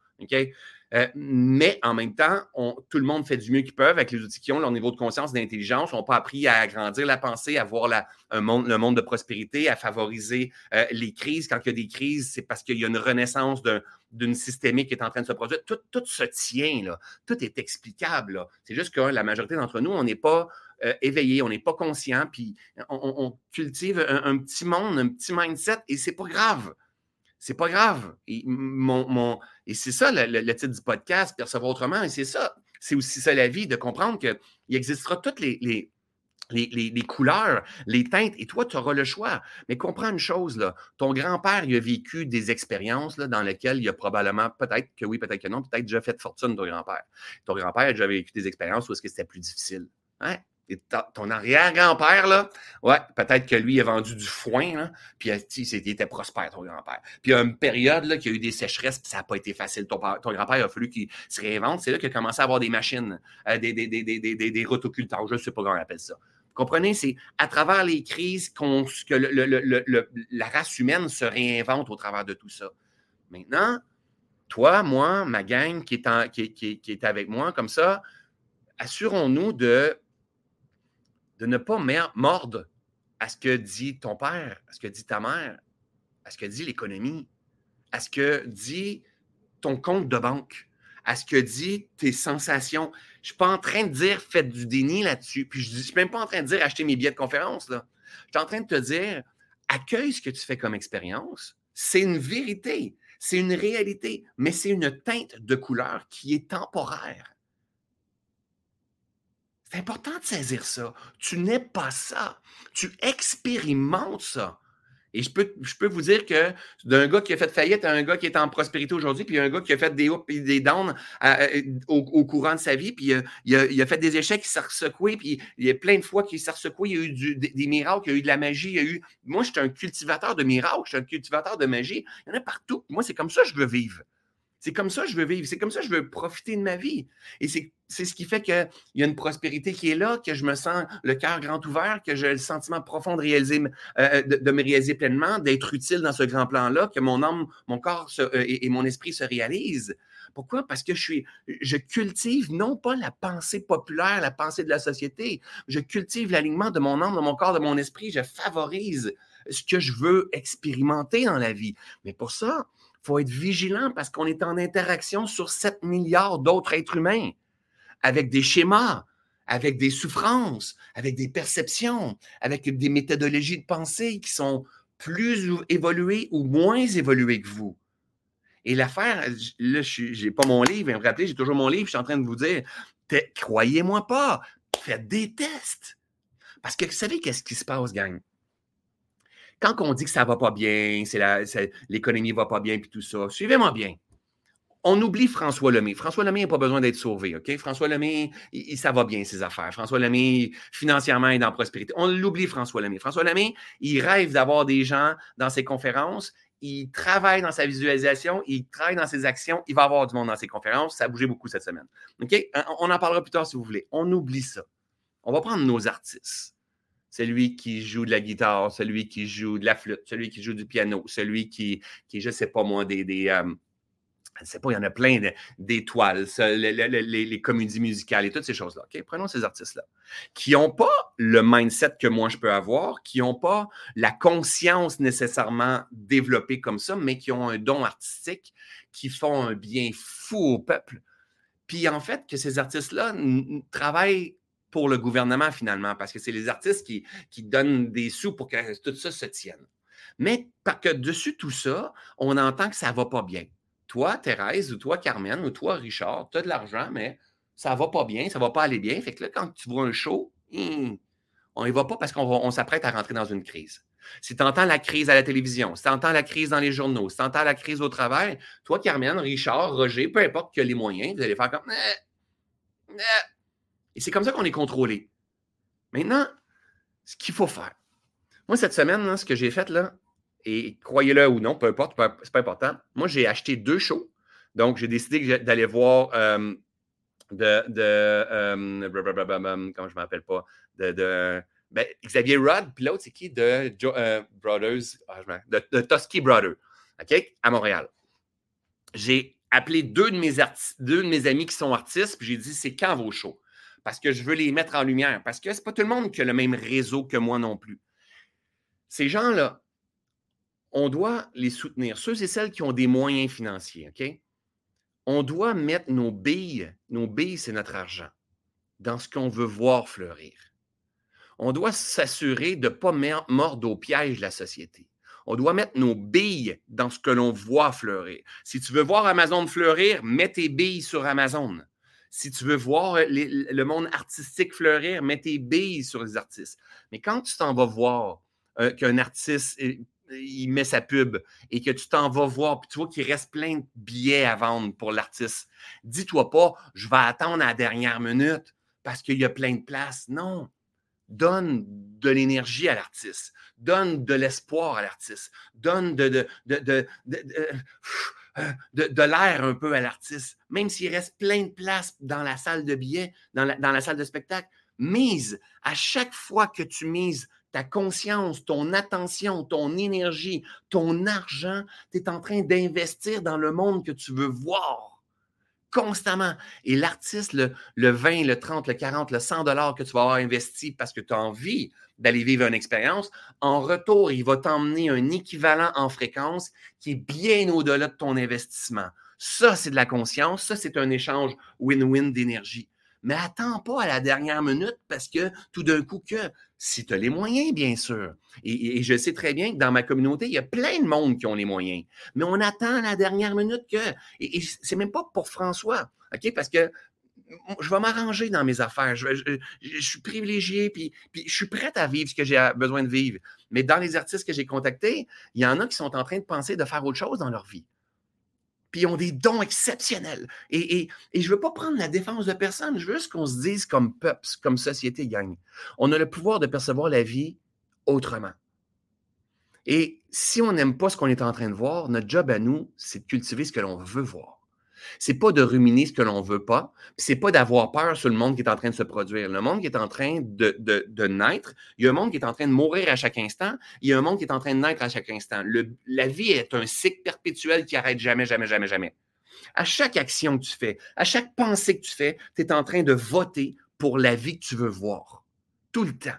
S1: Euh, mais en même temps, tout le monde fait du mieux qu'ils peuvent avec les outils qu'ils ont, leur niveau de conscience, d'intelligence. On n'a pas appris à agrandir la pensée, à voir le monde de prospérité, à favoriser euh, les crises. Quand il y a des crises, c'est parce qu'il y a une renaissance d'une systémique qui est en train de se produire. Tout, se tient, là. tout est explicable. C'est juste que la majorité d'entre nous, on n'est pas euh, éveillé, on n'est pas conscient, puis on, cultive un, un, petit monde, un petit mindset, et c'est pas grave. C'est pas grave. Et, mon, et c'est ça le, titre du podcast, Percevoir autrement. Et c'est ça. C'est aussi ça la vie, de comprendre qu'il existera toutes les, les les, couleurs, les teintes, et toi, tu auras le choix. Mais comprends une chose, là, ton grand-père, il a vécu des expériences là, dans lesquelles il a probablement, peut-être que oui, peut-être que non, peut-être déjà fait fortune, ton grand-père. Ton grand-père a déjà vécu des expériences où est-ce que c'était plus difficile. Ouais. Ton arrière-grand-père, là, ouais, peut-être que lui a vendu du foin, là, puis il était prospère, ton grand-père. Puis il y a une période là, qu'il y a eu des sécheresses, puis ça n'a pas été facile. Ton, grand-père a fallu qu'il se réinvente. C'est là qu'il a commencé à avoir des machines, euh, des, des, des, des, des, rotoculteurs, je ne sais pas comment on appelle ça. Vous comprenez? C'est à travers les crises que le, la race humaine se réinvente au travers de tout ça. Maintenant, toi, moi, ma gang qui est, en, qui, qui est avec moi comme ça, assurons-nous de de ne pas mordre à ce que dit ton père, à ce que dit ta mère, à ce que dit l'économie, à ce que dit ton compte de banque, à ce que dit tes sensations. Je ne suis pas en train de dire faites du déni là-dessus. Puis je ne suis même pas en train de dire acheter mes billets de conférence. Là. Je suis en train de te dire accueille ce que tu fais comme expérience. C'est une vérité, c'est une réalité, mais c'est une teinte de couleur qui est temporaire. C'est important de saisir ça. Tu n'es pas ça. Tu expérimentes ça. Et je peux, je peux vous dire que d'un gars qui a fait faillite à un gars qui est en prospérité aujourd'hui, puis un gars qui a fait des hauts et des downs au, courant de sa vie, puis il, a, fait des échecs, il s'est ressecoué, puis il y a plein de fois qu'il s'est ressecoué, il y a eu des, miracles, il y a eu de la magie, il y a eu... Moi, je suis un cultivateur de miracles, je suis un cultivateur de magie. Il y en a partout. Moi, c'est comme ça que je veux vivre. C'est comme ça que je veux vivre. C'est comme ça que je veux profiter de ma vie. Et c'est ce qui fait qu'il y a une prospérité qui est là, que je me sens le cœur grand ouvert, que j'ai le sentiment profond de, réaliser, euh, euh, de, me réaliser pleinement, d'être utile dans ce grand plan-là, que mon âme, mon corps euh, et, mon esprit se réalisent. Pourquoi? Parce que je je cultive non pas la pensée populaire, la pensée de la société. Je cultive l'alignement de mon âme, de mon corps, de mon esprit. Je favorise ce que je veux expérimenter dans la vie. Mais pour ça, faut être vigilant parce qu'on est en interaction sur 7 milliards d'autres êtres humains avec des schémas, avec des souffrances, avec des perceptions, avec des méthodologies de pensée qui sont plus évoluées ou moins évoluées que vous. Et l'affaire, là, je n'ai pas mon livre, vous me rappeler, j'ai toujours mon livre, je suis en train de vous dire, croyez-moi pas, faites des tests. Parce que vous savez qu'est-ce qui se passe, gang? Quand on dit que ça ne va pas bien, c'est l'économie ne va pas bien, puis tout ça, suivez-moi bien. On oublie François Lemay. François Lemay n'a pas besoin d'être sauvé, OK? François Lemay, il, ça va bien, ses affaires. François Lemay, financièrement, est dans prospérité. On l'oublie, François Lemay. François Lemay, il rêve d'avoir des gens dans ses conférences. Il travaille dans sa visualisation, il travaille dans ses actions. Il va avoir du monde dans ses conférences. Ça a bougé beaucoup cette semaine. OK? On en parlera plus tard si vous voulez. On oublie ça. On va prendre nos artistes celui qui joue de la guitare, celui qui joue de la flûte, celui qui joue du piano, celui qui, qui je ne sais pas moi, des. des euh, je sais pas, il y en a plein d'étoiles, les, comédies musicales et toutes ces choses-là. Prenons ces artistes-là, qui n'ont pas le mindset que moi je peux avoir, qui n'ont pas la conscience nécessairement développée comme ça, mais qui ont un don artistique, qui font un bien fou au peuple. Puis en fait, que ces artistes-là travaillent pour le gouvernement finalement, parce que c'est les artistes qui, qui, donnent des sous pour que tout ça se tienne. Mais parce que dessus tout ça, on entend que ça ne va pas bien. Toi, Thérèse, ou toi, Carmen, ou toi, Richard, tu as de l'argent, mais ça ne va pas bien, ça ne va pas aller bien. Fait que là, quand tu vois un show, hmm, on n'y va pas parce qu'on s'apprête à rentrer dans une crise. Si tu entends la crise à la télévision, si tu entends la crise dans les journaux, si tu entends la crise au travail, toi, Carmen, Richard, Roger, peu importe qui a les moyens, vous allez faire comme eh, eh, et c'est comme ça qu'on est contrôlé. Maintenant, ce qu'il faut faire. Moi, cette semaine, ce que j'ai fait, là, et croyez-le ou non, peu importe, c'est pas important. Moi, j'ai acheté deux shows. Donc, j'ai décidé d'aller voir euh, de, euh, comment je m'appelle pas, de, ben, Xavier Rudd, puis l'autre, c'est qui? De euh, Brothers, ah, de, de Tusky Brothers, OK? À Montréal. J'ai appelé deux de, mes deux de mes amis qui sont artistes, puis j'ai dit, c'est quand vos shows? Parce que je veux les mettre en lumière, parce que ce n'est pas tout le monde qui a le même réseau que moi non plus. Ces gens-là, on doit les soutenir. Ceux et celles qui ont des moyens financiers, OK? On doit mettre nos billes, nos billes, c'est notre argent, dans ce qu'on veut voir fleurir. On doit s'assurer de ne pas mordre au piège la société. On doit mettre nos billes dans ce que l'on voit fleurir. Si tu veux voir Amazon fleurir, mets tes billes sur Amazon. Si tu veux voir euh, le monde artistique fleurir, mets tes billes sur les artistes. Mais quand tu t'en vas voir euh, qu'un artiste il met sa pub et que tu t'en vas voir, puis tu vois qu'il reste plein de billets à vendre pour l'artiste, dis-toi pas, je vais attendre à la dernière minute parce qu'il y a plein de places. Non. Donne de l'énergie à l'artiste. Donne de l'espoir à l'artiste. Donne de l'air un peu à l'artiste. Même s'il reste plein de places dans la salle de billets, dans la, dans la salle de spectacle, mise. À chaque fois que tu mises ta conscience, ton attention, ton énergie, ton argent, tu es en train d'investir dans le monde que tu veux voir constamment. Et l'artiste, le, 20, le 30, le 40, le 100 dollars que tu vas avoir investi parce que tu as envie d'aller vivre une expérience, en retour, il va t'emmener un équivalent en fréquence qui est bien au-delà de ton investissement. Ça, c'est de la conscience. Ça, c'est un échange win-win d'énergie mais attends pas à la dernière minute parce que tout d'un coup que, si tu as les moyens, bien sûr. Et, je sais très bien que dans ma communauté, il y a plein de monde qui ont les moyens. Mais on attend à la dernière minute que. Et, c'est même pas pour François, OK? Parce que je vais m'arranger dans mes affaires. Je, suis privilégié, puis, je suis prêt à vivre ce que j'ai besoin de vivre. Mais dans les artistes que j'ai contactés, il y en a qui sont en train de penser de faire autre chose dans leur vie puis ils ont des dons exceptionnels. Et, je ne veux pas prendre la défense de personne, je veux juste qu'on se dise comme peuple, comme société gagne. On a le pouvoir de percevoir la vie autrement. Et si on n'aime pas ce qu'on est en train de voir, notre job à nous, c'est de cultiver ce que l'on veut voir. C'est pas de ruminer ce que l'on veut pas, c'est pas d'avoir peur sur le monde qui est en train de se produire. Le monde qui est en train de, de, naître, il y a un monde qui est en train de mourir à chaque instant, il y a un monde qui est en train de naître à chaque instant. la vie est un cycle perpétuel qui arrête jamais, jamais, jamais, jamais. À chaque action que tu fais, à chaque pensée que tu fais, tu es en train de voter pour la vie que tu veux voir. Tout le temps.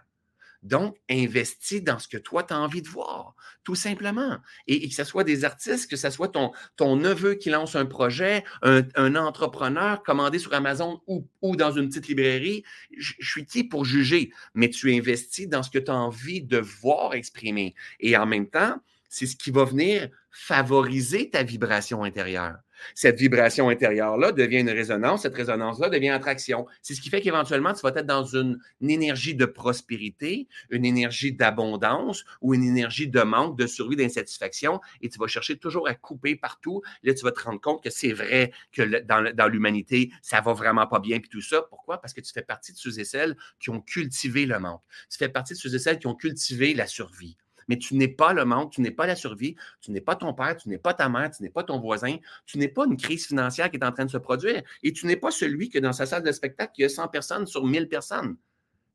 S1: Donc, investis dans ce que toi, tu as envie de voir, tout simplement. Et, que ce soit des artistes, que ce soit ton, neveu qui lance un projet, un, entrepreneur commandé sur Amazon ou, ou, dans une petite librairie, je suis qui pour juger? Mais tu investis dans ce que tu as envie de voir exprimer. Et en même temps, c'est ce qui va venir favoriser ta vibration intérieure. Cette vibration intérieure-là devient une résonance, cette résonance-là devient attraction. C'est ce qui fait qu'éventuellement, tu vas être dans une, énergie de prospérité, une énergie d'abondance ou une énergie de manque, de survie, d'insatisfaction, et tu vas chercher toujours à couper partout. Là, tu vas te rendre compte que c'est vrai que dans, l'humanité, ça va vraiment pas bien, puis tout ça. Pourquoi? Parce que tu fais partie de ceux et celles qui ont cultivé le manque. Tu fais partie de ceux et celles qui ont cultivé la survie mais tu n'es pas le manque, tu n'es pas la survie, tu n'es pas ton père, tu n'es pas ta mère, tu n'es pas ton voisin, tu n'es pas une crise financière qui est en train de se produire et tu n'es pas celui que dans sa salle de spectacle, il y a 100 personnes sur 1000 personnes.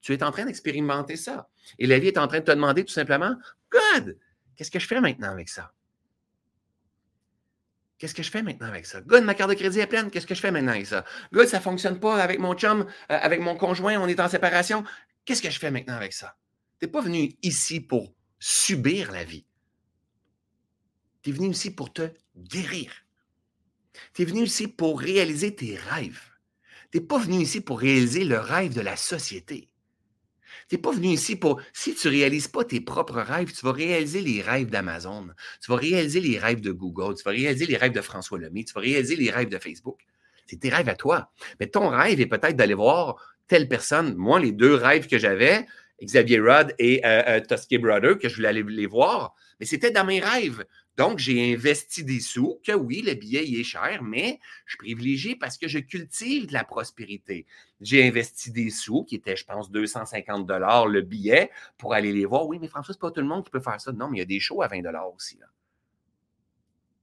S1: Tu es en train d'expérimenter ça. Et la vie est en train de te demander tout simplement, Good, qu'est-ce que je fais maintenant avec ça? Qu'est-ce que je fais maintenant avec ça? Good, ma carte de crédit est pleine. Qu'est-ce que je fais maintenant avec ça? Good, ça ne fonctionne pas avec mon chum, euh, avec mon conjoint, on est en séparation. Qu'est-ce que je fais maintenant avec ça? Tu n'es pas venu ici pour subir la vie. Tu es venu ici pour te guérir. Tu es venu ici pour réaliser tes rêves. Tu n'es pas venu ici pour réaliser le rêve de la société. Tu n'es pas venu ici pour, si tu ne réalises pas tes propres rêves, tu vas réaliser les rêves d'Amazon, tu vas réaliser les rêves de Google, tu vas réaliser les rêves de François Lemay, tu vas réaliser les rêves de Facebook. C'est tes rêves à toi. Mais ton rêve est peut-être d'aller voir telle personne. Moi, les deux rêves que j'avais, Xavier Rudd et euh, euh Brother, que je voulais aller les voir. Mais c'était dans mes rêves. Donc, j'ai investi des sous, que oui, le billet il est cher, mais je suis privilégié parce que je cultive de la prospérité. J'ai investi des sous, qui étaient, je pense, 250 dollars le billet pour aller les voir. Oui, mais François, c'est pas tout le monde qui peut faire ça. Non, mais il y a des shows à 20 dollars aussi.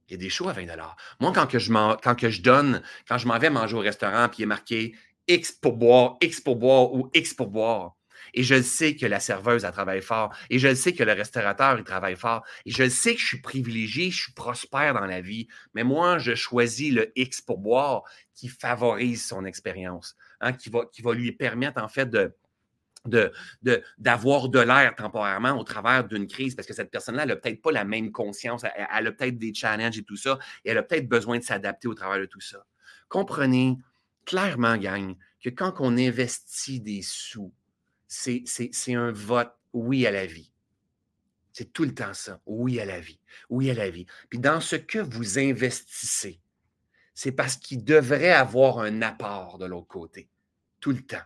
S1: Il y a des shows à 20 dollars. Moi, quand, que je quand je donne, quand je m'en vais manger au restaurant, puis il est marqué X pour boire, X pour boire ou X pour boire, et je sais que la serveuse, elle travaille fort. Et je sais que le restaurateur, il travaille fort. Et je sais que je suis privilégié, je suis prospère dans la vie. Mais moi, je choisis le X pour boire qui favorise son expérience, hein, qui, va, qui va lui permettre, en fait, de, d'avoir de, l'air temporairement au travers d'une crise, parce que cette personne-là, elle n'a peut-être pas la même conscience, elle, elle a peut-être des challenges et tout ça, et elle a peut-être besoin de s'adapter au travers de tout ça. Comprenez clairement, gang, que quand on investit des sous c'est un vote oui à la vie. C'est tout le temps ça. Oui à la vie. Oui à la vie. Puis dans ce que vous investissez, c'est parce qu'il devrait avoir un apport de l'autre côté. Tout le temps.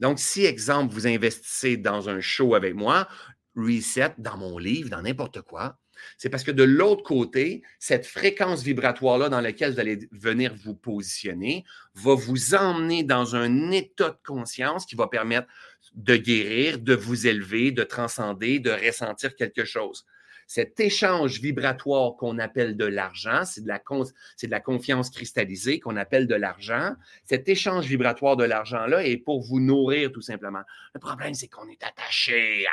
S1: Donc, si, exemple, vous investissez dans un show avec moi, reset dans mon livre, dans n'importe quoi, c'est parce que de l'autre côté, cette fréquence vibratoire-là dans laquelle vous allez venir vous positionner va vous emmener dans un état de conscience qui va permettre de guérir, de vous élever, de transcender, de ressentir quelque chose. Cet échange vibratoire qu'on appelle de l'argent, c'est de, la confiance cristallisée qu'on appelle de l'argent. Cet échange vibratoire de l'argent-là est pour vous nourrir tout simplement. Le problème, c'est qu'on est attaché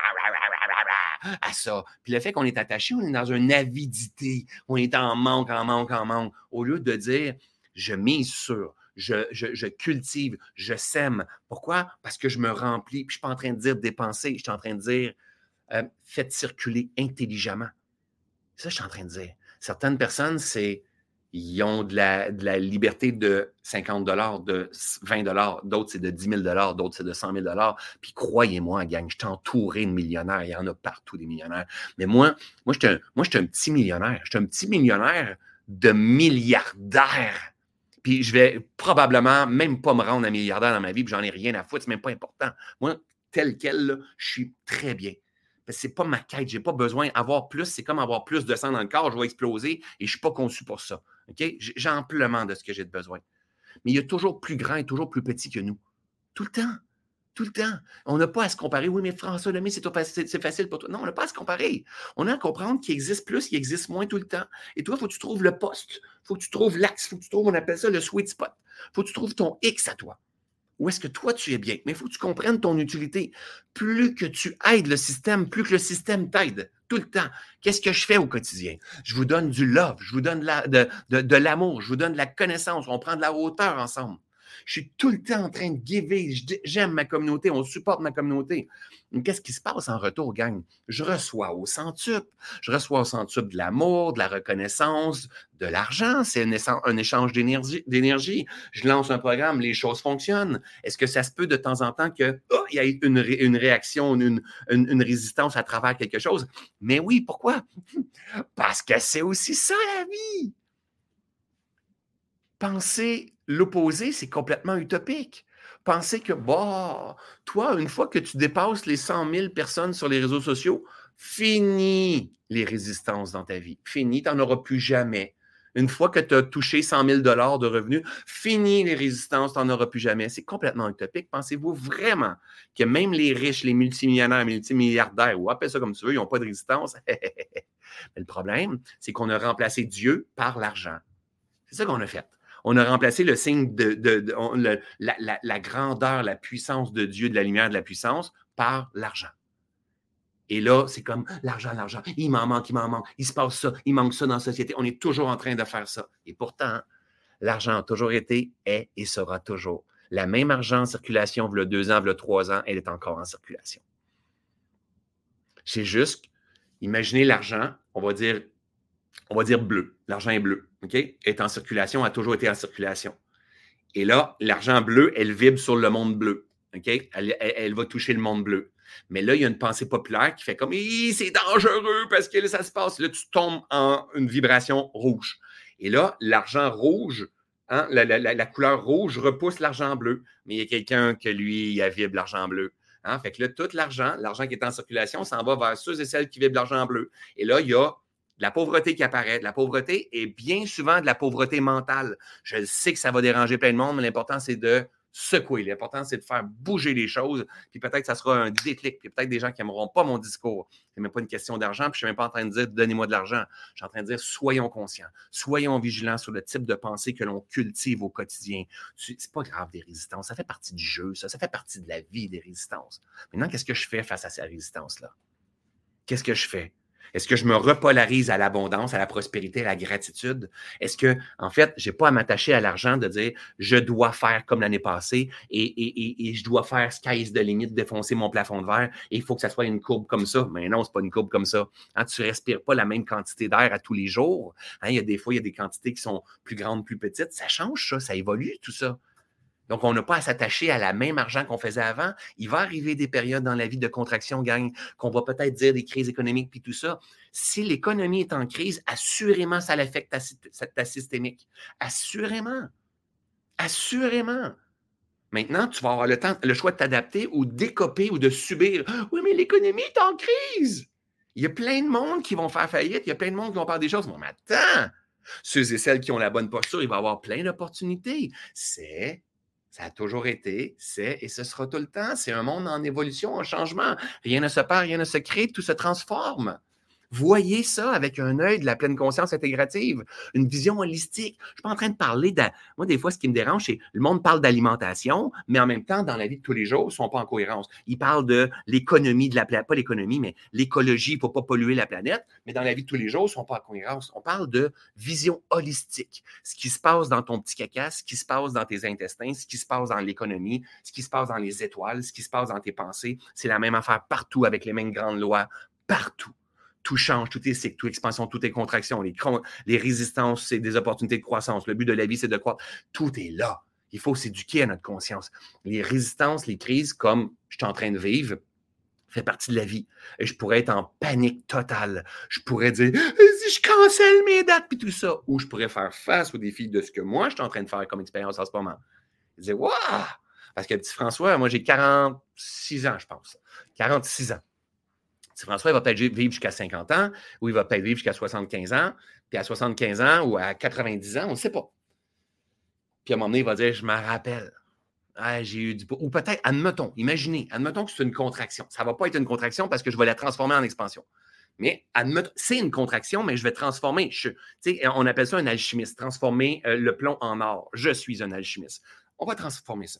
S1: à ça. Puis le fait qu'on est attaché, on est dans une avidité. On est en manque, en manque, en manque. Au lieu de dire, je mise sur, je, je, cultive, je sème. Pourquoi? Parce que je me remplis. Puis je ne suis pas en train de dire dépenser, je suis en train de dire euh, faites circuler intelligemment. Ça je suis en train de dire. Certaines personnes, c'est ils ont de la, de la, liberté de 50 de 20 d'autres, c'est de 10 000 d'autres, c'est de 100 000 Puis croyez-moi, gang, je suis entouré de millionnaires. Il y en a partout des millionnaires. Mais moi, moi, je suis un, un petit millionnaire. Je suis un petit millionnaire de milliardaire. Puis je vais probablement même pas me rendre à milliardaire dans ma vie, puis j'en ai rien à foutre, c'est même pas important. Moi, tel quel, je suis très bien c'est pas ma quête. Je n'ai pas besoin d'avoir plus. C'est comme avoir plus de sang dans le corps. Je vais exploser et je ne suis pas conçu pour ça. J'ai amplement de ce que j'ai de besoin. Mais il y a toujours plus grand et toujours plus petit que nous. Tout le temps. Tout le temps. On n'a pas à se comparer. Oui, mais François Lemay, c'est facile pour toi. Non, on n'a pas à se comparer. On a à comprendre qu'il existe plus, qu'il existe moins tout le temps. Et toi, il faut que tu trouves le poste. Il faut que tu trouves l'axe. Il faut que tu trouves, on appelle ça le sweet spot. Il faut que tu trouves ton X à toi. Où est-ce que toi, tu es bien? Mais il faut que tu comprennes ton utilité. Plus que tu aides le système, plus que le système t'aide tout le temps. Qu'est-ce que je fais au quotidien? Je vous donne du love, je vous donne de, l'amour, je vous donne de la connaissance. On prend de la hauteur ensemble. Je suis tout le temps en train de giver. J'aime ma communauté, on supporte ma communauté. Qu'est-ce qui se passe en retour, gang? Je reçois au centuple. Je reçois au centuple de l'amour, de la reconnaissance, de l'argent. C'est un, échange d'énergie. Je lance un programme, les choses fonctionnent. Est-ce que ça se peut de temps en temps qu'il oh, y ait une, réaction, une, une, résistance à travers quelque chose? Mais oui, pourquoi? Parce que c'est aussi ça la vie. Penser l'opposé, c'est complètement utopique penser que, bah, toi, une fois que tu dépasses les 100 000 personnes sur les réseaux sociaux, fini les résistances dans ta vie. Fini, tu n'en auras plus jamais. Une fois que tu as touché 100 000 de revenus, fini les résistances, tu n'en auras plus jamais. C'est complètement utopique. Pensez-vous vraiment que même les riches, les multimillionnaires, multimilliardaires, ou appelle ça comme tu veux, ils n'ont pas de résistance? Mais le problème, c'est qu'on a remplacé Dieu par l'argent. C'est ça qu'on a fait on a remplacé le signe de, la, grandeur, la puissance de Dieu, de la lumière, de la puissance, par l'argent. Et là, c'est comme l'argent, l'argent. Il m'en manque, il m'en manque. Il se passe ça, il manque ça dans la société. On est toujours en train de faire ça. Et pourtant, l'argent a toujours été, est et sera toujours. La même argent en circulation, a deux ans, a trois ans, elle est encore en circulation. C'est juste, imaginez l'argent, on va dire, on va dire bleu. L'argent est bleu. Est en circulation, a toujours été en circulation. Et là, l'argent bleu, elle vibre sur le monde bleu. Elle, va toucher le monde bleu. Mais là, il y a une pensée populaire qui fait comme c'est dangereux parce que là, ça se passe. Là, tu tombes en une vibration rouge. Et là, l'argent rouge, hein, la, couleur rouge repousse l'argent bleu. Mais il y a quelqu'un que lui, il vibre l'argent bleu. Hein? Fait que là, tout l'argent, l'argent qui est en circulation, s'en va vers ceux et celles qui vibrent l'argent bleu. Et là, il y a la pauvreté qui apparaît. La pauvreté est bien souvent de la pauvreté mentale. Je sais que ça va déranger plein de monde, mais l'important, c'est de secouer. L'important, c'est de faire bouger les choses. Puis peut-être que ça sera un déclic. Puis peut-être des gens qui n'aimeront pas mon discours. Ce n'est même pas une question d'argent. Puis je ne suis même pas en train de dire donnez-moi de l'argent. Je suis en train de dire soyons conscients. Soyons vigilants sur le type de pensée que l'on cultive au quotidien. C'est pas grave des résistances. Ça fait partie du jeu, ça. Ça fait partie de la vie des résistances. Maintenant, qu'est-ce que je fais face à ces résistances-là? Qu'est-ce que je fais? Est-ce que je me repolarise à l'abondance, à la prospérité, à la gratitude? Est-ce que, en fait, je n'ai pas à m'attacher à l'argent de dire je dois faire comme l'année passée et, je dois faire sky is the limit, défoncer mon plafond de verre et il faut que ça soit une courbe comme ça? Mais non, ce n'est pas une courbe comme ça. Hein, tu ne respires pas la même quantité d'air à tous les jours. Hein, il y a des fois, il y a des quantités qui sont plus grandes, plus petites. Ça change, ça, ça évolue, tout ça. Donc, on n'a pas à s'attacher à la même argent qu'on faisait avant. Il va arriver des périodes dans la vie de contraction, gagne, qu'on va peut-être dire des crises économiques puis tout ça. Si l'économie est en crise, assurément, ça l'affecte ta, ta, systémique. Assurément. Assurément. Maintenant, tu vas avoir le, temps, le choix de t'adapter ou d'écoper ou de subir. Oui, mais l'économie est en crise. Il y a plein de monde qui vont faire faillite. Il y a plein de monde qui vont faire des choses. Bon, mais attends, ceux et celles qui ont la bonne posture, il va y avoir plein d'opportunités. C'est, ça a toujours été, c'est et ce sera tout le temps. C'est un monde en évolution, en changement. Rien ne se perd, rien ne se crée, tout se transforme. Voyez ça avec un œil de la pleine conscience intégrative, une vision holistique. Je ne suis pas en train de parler de. Moi, des fois, ce qui me dérange, c'est le monde parle d'alimentation, mais en même temps, dans la vie de tous les jours, ils ne sont pas en cohérence. Ils parlent de l'économie de la planète, pas l'économie, mais l'écologie, il ne pas polluer la planète, mais dans la vie de tous les jours, ils ne sont pas en cohérence. On parle de vision holistique. Ce qui se passe dans ton petit caca, ce qui se passe dans tes intestins, ce qui se passe dans l'économie, ce qui se passe dans les étoiles, ce qui se passe dans tes pensées, c'est la même affaire partout avec les mêmes grandes lois, partout tout change, tout est cycle, tout expansion, tout est contraction. Les, résistances, c'est des opportunités de croissance. Le but de la vie, c'est de croître. Tout est là. Il faut s'éduquer à notre conscience. Les résistances, les crises, comme je suis en train de vivre, fait partie de la vie. Et je pourrais être en panique totale. Je pourrais dire, si je cancelle mes dates, puis tout ça. Ou je pourrais faire face aux défis de ce que moi, je suis en train de faire comme expérience en ce moment. Je dis, waouh! Parce que petit François, moi, j'ai 46 ans, je pense. 46 ans. François, il va peut-être vivre jusqu'à 50 ans, ou il va peut-être vivre jusqu'à 75 ans, puis à 75 ans ou à 90 ans, on ne sait pas. Puis à un moment donné, il va dire Je me rappelle. Ah, j'ai eu du. Ou peut-être, admettons, imaginez, admettons que c'est une contraction. Ça ne va pas être une contraction parce que je vais la transformer en expansion. Mais admettons, c'est une contraction, mais je vais transformer. On appelle ça un alchimiste, transformer euh, le plomb en or. Je suis un alchimiste. On va transformer ça.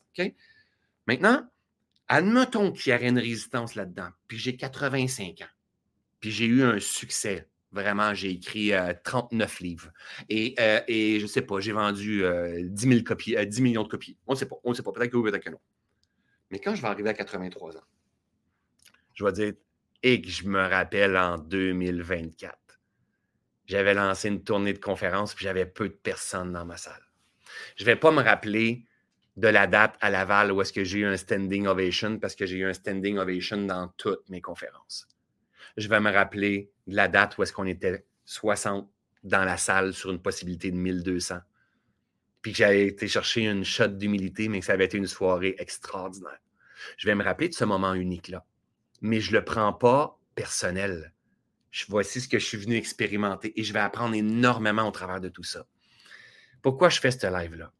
S1: Maintenant, Admettons qu'il y aurait une résistance là-dedans, puis j'ai 85 ans, puis j'ai eu un succès. Vraiment, j'ai écrit 39 euh, livres. Et, euh, je ne sais pas, j'ai vendu 10, euh, copies, 10 millions de copies. On ne sait pas. On ne sait pas. Peut-être que oui, peut-être que non. Mais quand je vais arriver à 83 ans, je vais dire, et que je me rappelle en 2024, j'avais lancé une tournée de conférences, puis j'avais peu de personnes dans ma salle. Je ne vais pas me rappeler de la date à Laval où est-ce que j'ai eu un standing ovation parce que j'ai eu un standing ovation dans toutes mes conférences. Je vais me rappeler de la date où est-ce qu'on était 60 dans la salle sur une possibilité de 1200. Puis que j'avais été chercher une shot d'humilité, mais que ça avait été une soirée extraordinaire. Je vais me rappeler de ce moment unique-là. Mais je ne le prends pas personnel. Voici ce que je suis venu expérimenter et je vais apprendre énormément au travers de tout ça. Pourquoi je fais ce live-là?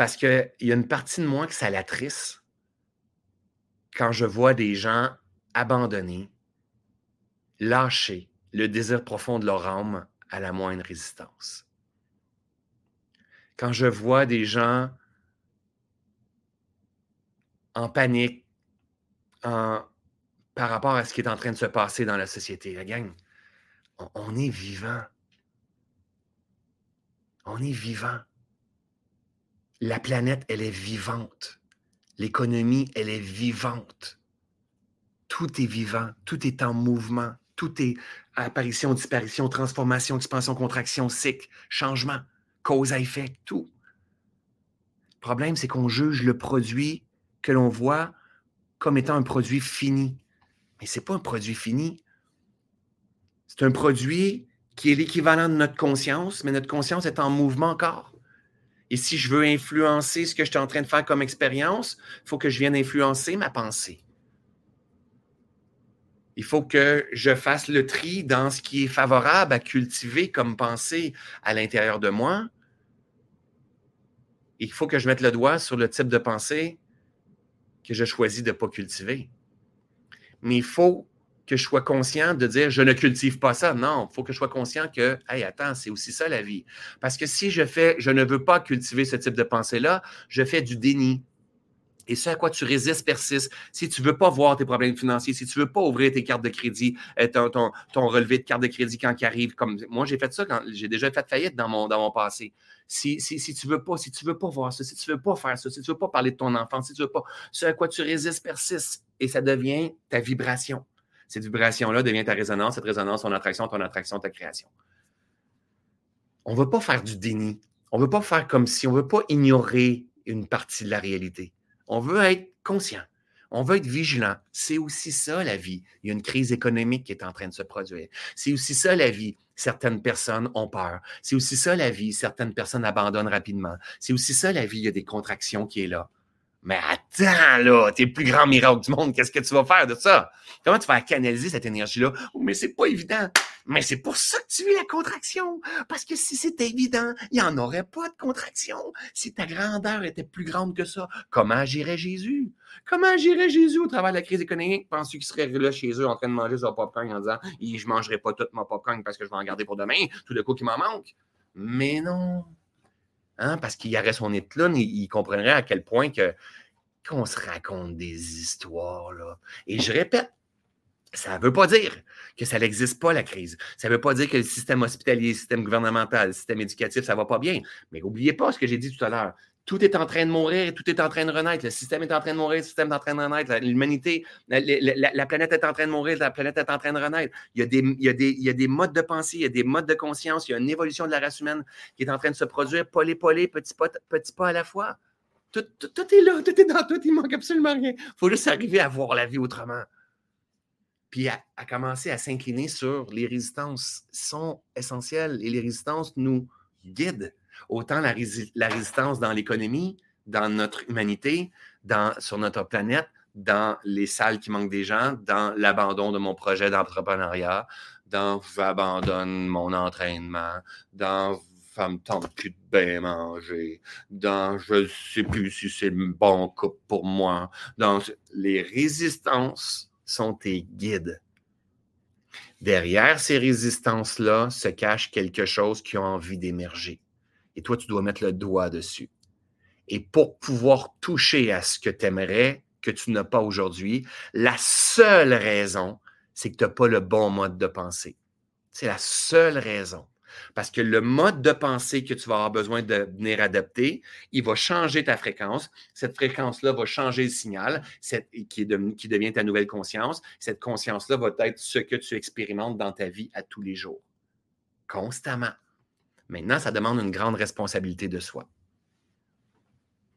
S1: Parce qu'il y a une partie de moi que ça l'attriste quand je vois des gens abandonnés, lâcher le désir profond de leur âme à la moindre résistance. Quand je vois des gens en panique par rapport à ce qui est en train de se passer dans la société. La gang, on est vivant. On est vivant. La planète, elle est vivante. L'économie, elle est vivante. Tout est vivant, tout est en mouvement, tout est apparition, disparition, transformation, expansion, contraction, cycle, changement, cause à effet, tout. Le problème, c'est qu'on juge le produit que l'on voit comme étant un produit fini. Mais ce n'est pas un produit fini. C'est un produit qui est l'équivalent de notre conscience, mais notre conscience est en mouvement encore. Et si je veux influencer ce que je suis en train de faire comme expérience, il faut que je vienne influencer ma pensée. Il faut que je fasse le tri dans ce qui est favorable à cultiver comme pensée à l'intérieur de moi. Il faut que je mette le doigt sur le type de pensée que je choisis de ne pas cultiver. Mais il faut que je sois conscient de dire je ne cultive pas ça. Non, il faut que je sois conscient que, hey, attends, c'est aussi ça la vie. Parce que si je fais, je ne veux pas cultiver ce type de pensée-là, je fais du déni. Et ce à quoi tu résistes persiste. Si tu ne veux pas voir tes problèmes financiers, si tu ne veux pas ouvrir tes cartes de crédit, euh, ton, ton, relevé de carte de crédit quand il arrive, comme moi j'ai fait ça quand j'ai déjà fait faillite dans mon, dans mon passé. Si, si, si tu ne veux pas, si tu veux pas voir ça, si tu ne veux pas faire ça, si tu ne veux pas parler de ton enfant, si tu ne veux pas, ce à quoi tu résistes persiste et ça devient ta vibration. Cette vibration-là devient ta résonance, cette résonance, ton attraction, ton attraction, ta création. On ne veut pas faire du déni. On ne veut pas faire comme si, on ne veut pas ignorer une partie de la réalité. On veut être conscient. On veut être vigilant. C'est aussi ça, la vie. Il y a une crise économique qui est en train de se produire. C'est aussi ça, la vie. Certaines personnes ont peur. C'est aussi ça, la vie. Certaines personnes abandonnent rapidement. C'est aussi ça, la vie. Il y a des contractions qui est là. Mais attends, là, t'es le plus grand miracle du monde. Qu'est-ce que tu vas faire de ça? Comment tu vas canaliser cette énergie-là? Oh, mais c'est pas évident. Mais c'est pour ça que tu vis la contraction. Parce que si c'était évident, il n'y en aurait pas de contraction. Si ta grandeur était plus grande que ça, comment agirait Jésus? Comment agirait Jésus au travers de la crise économique? Penses-tu qu'il serait là chez eux en train de manger son popcorn en disant Je mangerai pas tout mon popcorn parce que je vais en garder pour demain, tout de coup qu'il m'en manque? Mais non. Hein, parce qu'il y aurait son étalon, il, il comprendrait à quel point que qu'on se raconte des histoires. Et je répète, ça ne veut pas dire que ça n'existe pas, la crise. Ça ne veut pas dire que le système hospitalier, le système gouvernemental, le système éducatif, ça ne va pas bien. Mais n'oubliez pas ce que j'ai dit tout à l'heure. Tout est en train de mourir tout est en train de renaître. Le système est en train de mourir, le système est en train de renaître. L'humanité, la, planète est en train de mourir, la planète est en train de renaître. Il y, a des, modes de pensée, il y a des modes de conscience, il y a une évolution de la race humaine qui est en train de se produire, polé, polé, petit pas, petit pas à la fois. Tout, tout, est là, tout est dans tout, il manque absolument rien. Il faut juste arriver à voir la vie autrement. Puis à, à commencer à s'incliner sur les résistances sont essentielles et les résistances nous guident autant la, résistance dans l'économie, dans notre humanité, dans, sur notre planète, dans les salles qui manquent des gens, dans l'abandon de mon projet d'entrepreneuriat, dans j'abandonne mon entraînement, dans ça me tente plus de bien manger, dans je ne sais plus si c'est le bon couple pour moi, dans les résistances sont tes guides. Derrière ces résistances-là se cache quelque chose qui a envie d'émerger. Et toi, tu dois mettre le doigt dessus. Et pour pouvoir toucher à ce que tu aimerais, que tu n'as pas aujourd'hui, la seule raison, c'est que tu n'as pas le bon mode de pensée. C'est la seule raison. Parce que le mode de pensée que tu vas avoir besoin de venir adopter, il va changer ta fréquence. Cette fréquence-là va changer le signal qui, qui devient ta nouvelle conscience. Cette conscience-là va être ce que tu expérimentes dans ta vie à tous les jours, constamment. Maintenant, ça demande une grande responsabilité de soi,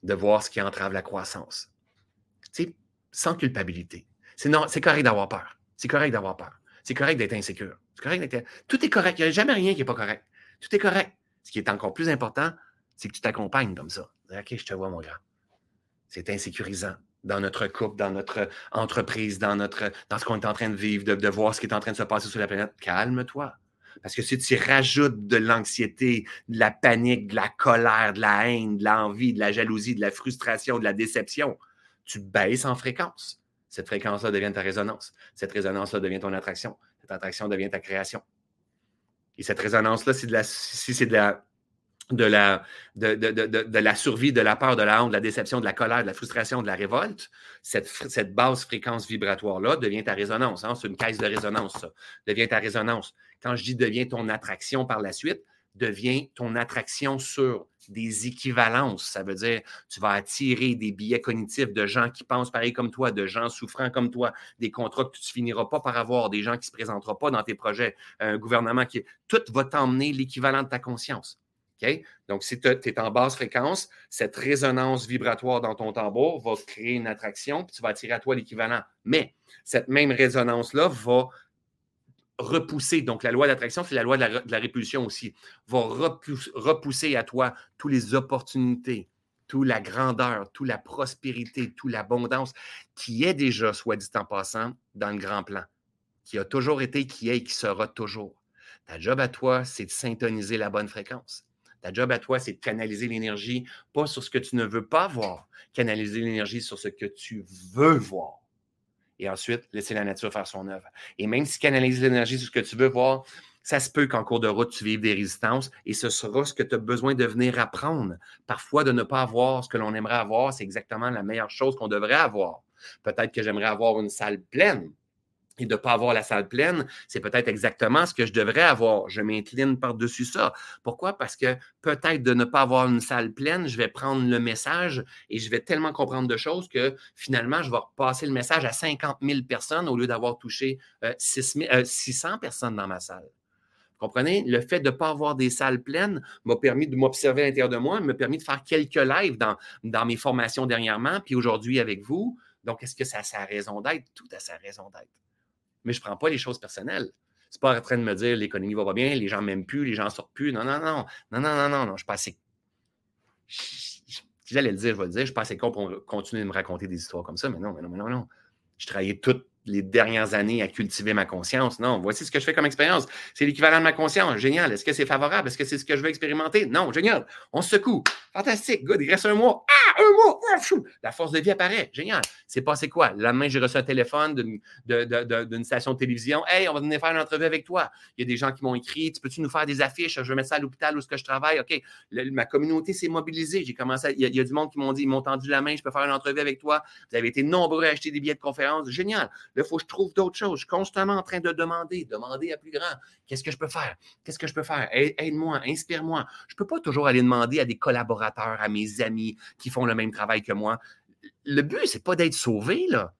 S1: de voir ce qui entrave la croissance. Tu sais, sans culpabilité. C'est, c'est correct d'avoir peur. C'est correct d'avoir peur. C'est correct d'être insécure. C'est correct d'être... Tout est correct. Il n'y a jamais rien qui n'est pas correct. Tout est correct. Ce qui est encore plus important, c'est que tu t'accompagnes comme ça. OK, je te vois, mon grand. C'est insécurisant dans notre couple, dans notre entreprise, dans, notre, dans ce qu'on est en train de vivre, de voir ce qui est en train de se passer sur la planète. Calme-toi. Parce que si tu rajoutes de l'anxiété, de la panique, de la colère, de la haine, de l'envie, de la jalousie, de la frustration, de la déception, tu baisses en fréquence. Cette fréquence-là devient ta résonance. Cette résonance-là devient ton attraction. Cette attraction devient ta création. Et cette résonance-là, si c'est de la, survie, de la peur, de la honte, de la déception, de la colère, de la frustration, de la révolte, cette, basse fréquence vibratoire-là devient ta résonance. Hein? C'est une caisse de résonance, ça. Devient ta résonance. Quand je dis devient ton attraction par la suite, devient ton attraction sur des équivalences. Ça veut dire tu vas attirer des billets cognitifs de gens qui pensent pareil comme toi, de gens souffrant comme toi, des contrats que tu ne finiras pas par avoir, des gens qui ne se présenteront pas dans tes projets, un gouvernement qui... Tout va t'emmener l'équivalent de ta conscience. Donc, si tu es en basse fréquence, cette résonance vibratoire dans ton tambour va créer une attraction, puis tu vas attirer à toi l'équivalent. Mais cette même résonance-là va repousser, donc la loi d'attraction, c'est la loi de la, répulsion aussi, va repousser, à toi toutes les opportunités, toute la grandeur, toute la prospérité, toute l'abondance qui est déjà, soit dit en passant, dans le grand plan, qui a toujours été, qui est et qui sera toujours. Ta job à toi, c'est de syntoniser la bonne fréquence. Ta job à toi, c'est de canaliser l'énergie, pas sur ce que tu ne veux pas voir, canaliser l'énergie sur ce que tu veux voir. Et ensuite, laisser la nature faire son œuvre. Et même si tu canalises l'énergie sur ce que tu veux voir, ça se peut qu'en cours de route, tu vives des résistances et ce sera ce que tu as besoin de venir apprendre. Parfois, de ne pas avoir ce que l'on aimerait avoir, c'est exactement la meilleure chose qu'on devrait avoir. Peut-être que j'aimerais avoir une salle pleine et de ne pas avoir la salle pleine, c'est peut-être exactement ce que je devrais avoir. Je m'incline par-dessus ça. Pourquoi? Parce que peut-être de ne pas avoir une salle pleine, je vais prendre le message et je vais tellement comprendre de choses que finalement, je vais repasser le message à 50 000 personnes au lieu d'avoir touché 600 euh, personnes dans ma salle. Vous comprenez? Le fait de ne pas avoir des salles pleines m'a permis de m'observer à l'intérieur de moi, m'a permis de faire quelques lives dans, dans mes formations dernièrement, puis aujourd'hui avec vous, Donc, est-ce que ça a sa raison d'être? Tout a sa raison d'être. Mais je ne prends pas les choses personnelles. C'est pas en train de me dire l'économie va pas bien, les gens m'aiment plus, les gens sortent plus. Non, non, non. Non, non, non, non, non. Je suis pas assez. J'allais le dire, je vais le dire. Je suis pas assez con pour continuer de me raconter des histoires comme ça, mais non, mais non, mais non, non. Je travaillais toute les dernières années à cultiver ma conscience. Non, voici ce que je fais comme expérience. C'est l'équivalent de ma conscience. Génial. Est-ce que c'est favorable? Est-ce que c'est ce que je veux expérimenter? Non, génial. On se secoue. Fantastique. Good. Il reste un mois. Ah, un mois. La force de vie apparaît. Génial. C'est passé quoi? La main, j'ai reçu un téléphone d'une station de télévision. Hey, on va venir faire une entrevue avec toi. Il y a des gens qui m'ont écrit. Tu peux-tu nous faire des affiches? Je vais mettre ça à l'hôpital où ce que je travaille. OK. ma communauté s'est mobilisée. J'ai commencé. il, y a, du monde qui m'ont dit, ils m'ont tendu la main. Je peux faire une entrevue avec toi. Vous avez été nombreux à acheter des billets de conférence. Génial. Là, il faut que je trouve d'autres choses. Je suis constamment en train de demander, demander à plus grand. Qu'est-ce que je peux faire? Qu'est-ce que je peux faire? Aide-moi, inspire-moi. Je ne peux pas toujours aller demander à des collaborateurs, à mes amis qui font le même travail que moi. Le but, ce n'est pas d'être sauvé, là.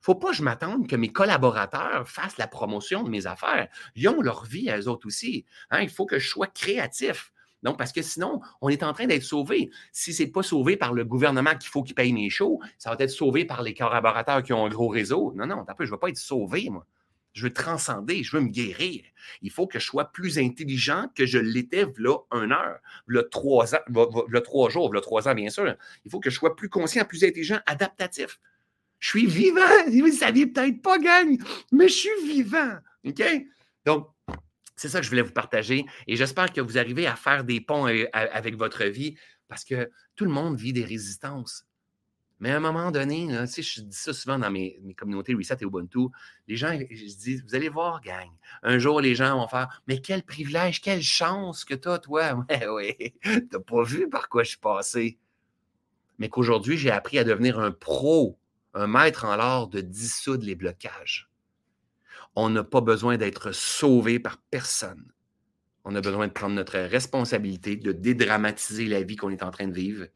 S1: faut pas que je m'attende que mes collaborateurs fassent la promotion de mes affaires. Ils ont leur vie eux autres aussi. Hein. Il faut que je sois créatif. Donc, parce que sinon, on est en train d'être sauvé. Si ce n'est pas sauvé par le gouvernement qu'il faut qu'il paye mes shows, ça va être sauvé par les collaborateurs qui ont un gros réseau. Non, non, je ne veux pas être sauvé, moi. Je veux transcender, je veux me guérir. Il faut que je sois plus intelligent que je l'étais là un heure, le trois ans, le trois jours, le trois ans, bien sûr. Il faut que je sois plus conscient, plus intelligent, adaptatif. Je suis vivant. Vous ne saviez peut-être pas, gang, mais je suis vivant. OK? Donc, c'est ça que je voulais vous partager. Et j'espère que vous arrivez à faire des ponts euh, avec votre vie parce que tout le monde vit des résistances. Mais à un moment donné, là, je dis ça souvent dans mes, communautés Reset et Ubuntu, les gens, je dis, vous allez voir, gang, un jour, les gens vont faire, mais quel privilège, quelle chance que tu as, toi. Ouais, oui, tu n'as pas vu par quoi je suis passé. Mais qu'aujourd'hui, j'ai appris à devenir un pro, un maître en l'art de dissoudre les blocages. On n'a pas besoin d'être sauvé par personne. On a besoin de prendre notre responsabilité, de dédramatiser la vie qu'on est en train de vivre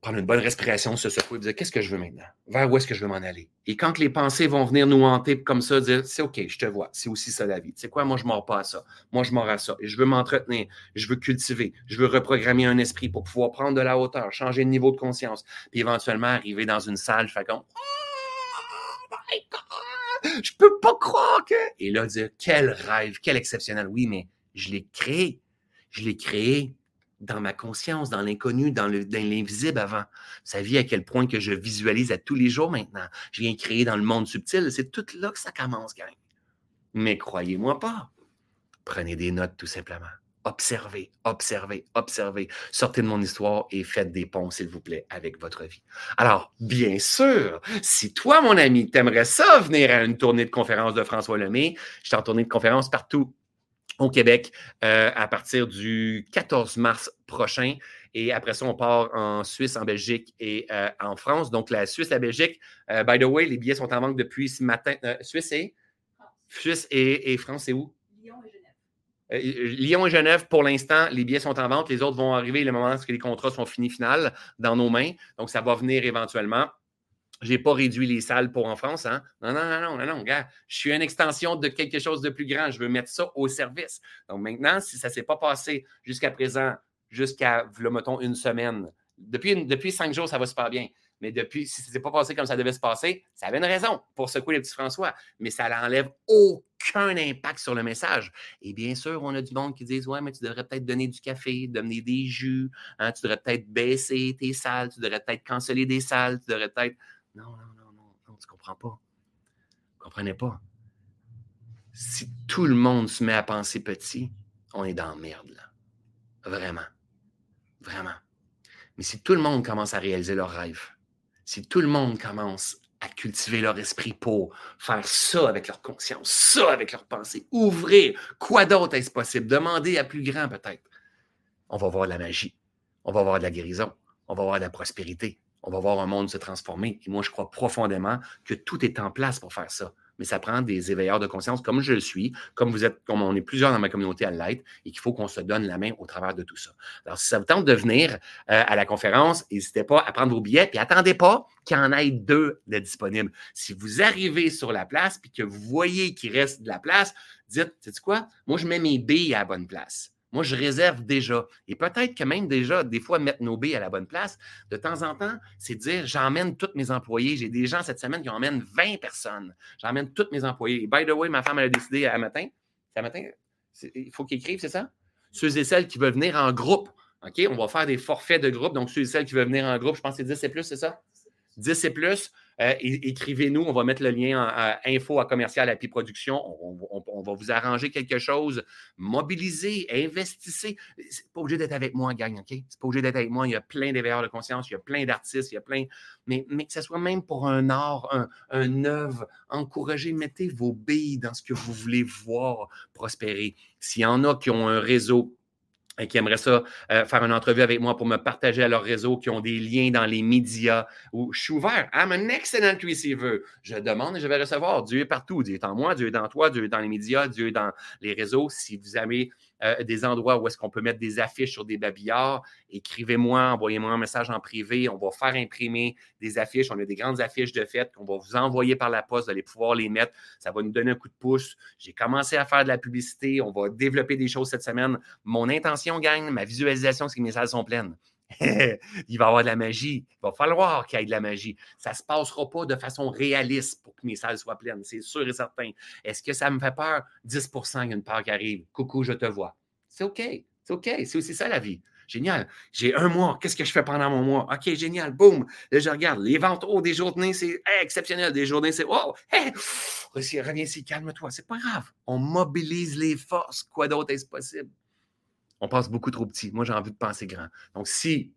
S1: prendre une bonne respiration, se secouer dire qu'est-ce que je veux maintenant? Vers où est-ce que je veux m'en aller? Et quand les pensées vont venir nous hanter comme ça, dire c'est OK, je te vois, c'est aussi ça la vie. Tu sais quoi, moi je mords pas à ça. Moi je mords à ça. Et je veux m'entretenir, je veux cultiver, je veux reprogrammer un esprit pour pouvoir prendre de la hauteur, changer de niveau de conscience, puis éventuellement arriver dans une salle, fait comme Oh my God! Je peux pas croire que. Et là, dire quel rêve, quel exceptionnel. Oui, mais je l'ai créé. Je l'ai créé dans ma conscience, dans l'inconnu, dans l'invisible avant. Vous saviez à quel point que je visualise à tous les jours maintenant. Je viens créer dans le monde subtil. C'est tout là que ça commence, gang. Mais croyez-moi pas. Prenez des notes tout simplement. Observez, observez, observez. Sortez de mon histoire et faites des ponts, s'il vous plaît, avec votre vie. Alors, bien sûr, si toi, mon ami, t'aimerais ça venir à une tournée de conférence de François Lemay, je suis en tournée de conférence partout au Québec euh, à partir du 14 mars prochain. Et après ça, on part en Suisse, en Belgique et euh, en France. Donc, la Suisse, la Belgique, euh, by the way, les billets sont en vente depuis ce matin. Suisse et? Suisse et, France, c'est où? Lyon et Genève. Lyon et Genève, pour l'instant, les billets sont en vente. Les autres vont arriver le moment où les contrats sont finis final dans nos mains. Donc, ça va venir éventuellement. Je n'ai pas réduit les salles pour en France. Hein? Non, non, non, non, non, non, gars. Je suis une extension de quelque chose de plus grand. Je veux mettre ça au service. Donc maintenant, si ça ne s'est pas passé jusqu'à présent, jusqu'à, mettons, une semaine, depuis, depuis cinq jours, ça va super bien. Mais depuis, si ça ne s'est pas passé comme ça devait se passer, ça avait une raison pour secouer le petit François. Mais ça n'enlève aucun impact sur le message. Et bien sûr, on a du monde qui dit Ouais, mais tu devrais peut-être donner du café, donner des jus, hein, tu devrais peut-être baisser tes salles, tu devrais peut-être canceller des salles, tu devrais peut-être. Non, non, non, non, tu comprends pas. Vous comprenez pas. Si tout le monde se met à penser petit, on est dans la merde, là. Vraiment. Vraiment. Mais si tout le monde commence à réaliser leurs rêves, si tout le monde commence à cultiver leur esprit pour faire ça avec leur conscience, ça avec leur pensée, ouvrir, quoi d'autre est-ce possible? Demander à plus grand peut-être. On va voir de la magie, on va voir de la guérison, on va voir de la prospérité, on va voir un monde se transformer. Et moi, je crois profondément que tout est en place pour faire ça. Mais ça prend des éveilleurs de conscience comme je le suis, comme vous êtes, comme on est plusieurs dans ma communauté à l'être, et qu'il faut qu'on se donne la main au travers de tout ça. Alors, si ça vous tente de venir euh, à la conférence, n'hésitez pas à prendre vos billets, puis attendez pas qu'il y en ait deux de disponibles. Si vous arrivez sur la place, puis que vous voyez qu'il reste de la place, dites, sais quoi? Moi, je mets mes billes à la bonne place. Moi, je réserve déjà. Et peut-être que même déjà, des fois, mettre nos billes à la bonne place, de temps en temps, c'est dire j'emmène tous mes employés. J'ai des gens cette semaine qui emmènent 20 personnes. J'emmène tous mes employés. Et by the way, ma femme, elle a décidé à matin, à matin, il faut qu'ils écrivent, c'est ça? Ceux et celles qui veulent venir en groupe. OK? On va faire des forfaits de groupe. Donc, ceux et celles qui veulent venir en groupe, je pense que c'est 10 et plus, c'est ça? 10 et plus, euh, écrivez-nous, on va mettre le lien en, info à commercial à Production. On, va vous arranger quelque chose. Mobilisez, investissez. C'est pas obligé d'être avec moi, gang, OK? C'est pas obligé d'être avec moi. Il y a plein d'éveilleurs de conscience, il y a plein d'artistes, il y a plein. Mais, mais que ce soit même pour un art, un, un œuvre, encouragez, mettez vos billes dans ce que vous voulez voir prospérer. S'il y en a qui ont un réseau qui aimeraient ça euh, faire une entrevue avec moi pour me partager à leur réseau, qui ont des liens dans les médias, où je suis ouvert. I'm an excellent receiver. Je demande et je vais recevoir. Dieu est partout. Dieu est en moi, Dieu est dans toi, Dieu est dans les médias, Dieu est dans les réseaux. Si vous avez euh, des endroits où est-ce qu'on peut mettre des affiches sur des babillards, écrivez-moi, envoyez-moi un message en privé. On va faire imprimer des affiches. On a des grandes affiches de fête qu'on va vous envoyer par la poste. Vous allez pouvoir les mettre. Ça va nous donner un coup de pouce. J'ai commencé à faire de la publicité. On va développer des choses cette semaine. Mon intention, gagne, ma visualisation, c'est que mes salles sont pleines. il va y avoir de la magie. Il va falloir qu'il y ait de la magie. Ça ne se passera pas de façon réaliste pour que mes salles soient pleines, c'est sûr et certain. Est-ce que ça me fait peur? 10% il y a une part qui arrive. Coucou, je te vois. C'est OK. C'est OK. C'est aussi ça la vie. Génial. J'ai un mois. Qu'est-ce que je fais pendant mon mois? OK, génial. Boum. Là, je regarde. Les ventes, oh, des journées, c'est exceptionnel. Des journées, c'est oh, hey, reviens ici, calme-toi. C'est pas grave. On mobilise les forces. Quoi d'autre est-ce possible? On pense beaucoup trop petit. Moi, j'ai envie de penser grand. Donc, si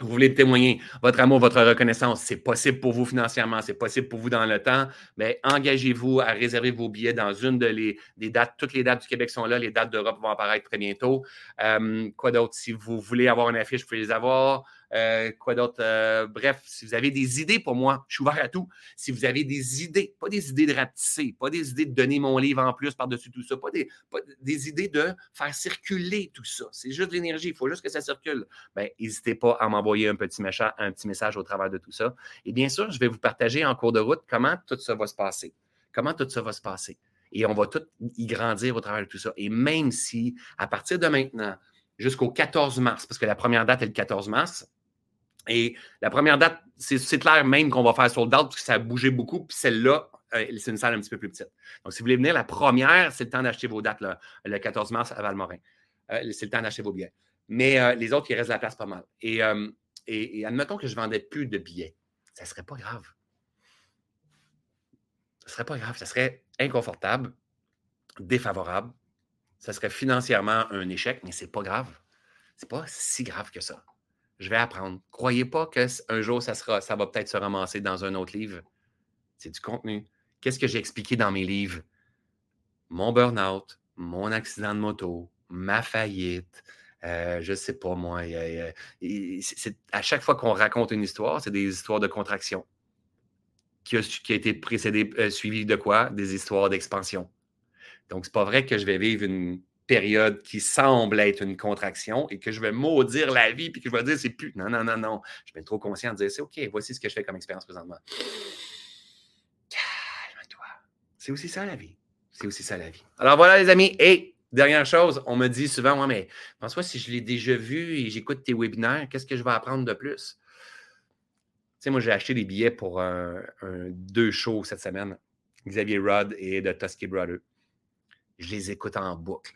S1: vous voulez témoigner votre amour, votre reconnaissance, c'est possible pour vous financièrement, c'est possible pour vous dans le temps, mais engagez-vous à réserver vos billets dans une des dates. Toutes les dates du Québec sont là, les dates d'Europe vont apparaître très bientôt. Euh, quoi d'autre? Si vous voulez avoir une affiche, vous pouvez les avoir. Euh, quoi d'autre? Euh, bref, si vous avez des idées pour moi, je suis ouvert à tout. Si vous avez des idées, pas des idées de rapetisser, pas des idées de donner mon livre en plus par-dessus tout ça, pas des, idées de faire circuler tout ça. C'est juste de l'énergie, il faut juste que ça circule. Bien, n'hésitez pas à m'envoyer un petit, un petit message au travers de tout ça. Et bien sûr, je vais vous partager en cours de route comment tout ça va se passer. Comment tout ça va se passer. Et on va tout y grandir au travers de tout ça. Et même si, à partir de maintenant, jusqu'au 14 mars, parce que la première date est le 14 mars, et la première date, c'est clair même qu'on va faire sold out parce que ça a bougé beaucoup. Puis celle-là, euh, c'est une salle un petit peu plus petite. Donc, si vous voulez venir, la première, c'est le temps d'acheter vos dates le 14 mars à Valmorin. Euh, c'est le temps d'acheter vos billets. Mais euh, les autres, il reste de la place pas mal. Et, et, admettons que je vendais plus de billets. Ça ne serait pas grave. Ce ne serait pas grave. Ça serait inconfortable, défavorable. Ça serait financièrement un échec, mais ce n'est pas grave. Ce n'est pas si grave que ça je vais apprendre. Croyez pas qu'un jour, ça, va peut-être se ramasser dans un autre livre. C'est du contenu. Qu'est-ce que j'ai expliqué dans mes livres? Mon burn-out, mon accident de moto, ma faillite, euh, je sais pas moi. à chaque fois qu'on raconte une histoire, c'est des histoires de contraction qui a, qui été précédé, euh, suivi de quoi? Des histoires d'expansion. Donc, c'est pas vrai que je vais vivre une période qui semble être une contraction et que je vais maudire la vie puis que je vais dire c'est plus. Non, non, non, non. Je vais être trop conscient de dire c'est OK, voici ce que je fais comme expérience présentement. Calme-toi. C'est aussi ça la vie. C'est aussi ça la vie. Alors voilà, les amis. Et dernière chose, on me dit souvent, ouais, mais pense-moi, si je l'ai déjà vu et j'écoute tes webinaires, qu'est-ce que je vais apprendre de plus? Tu sais, moi, j'ai acheté des billets pour deux shows cette semaine. Xavier Rudd et The Tusky Brother. Je les écoute en boucle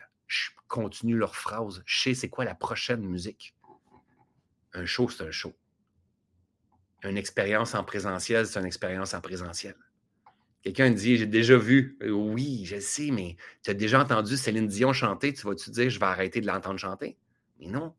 S1: continue leur phrase. Je sais c'est quoi la prochaine musique. Un show, c'est un show. Une expérience en présentiel, c'est une expérience en présentiel. Quelqu'un dit J'ai déjà vu. Euh, oui, je sais, mais tu as déjà entendu Céline Dion chanter. Tu vas-tu dire Je vais arrêter de l'entendre chanter? Mais non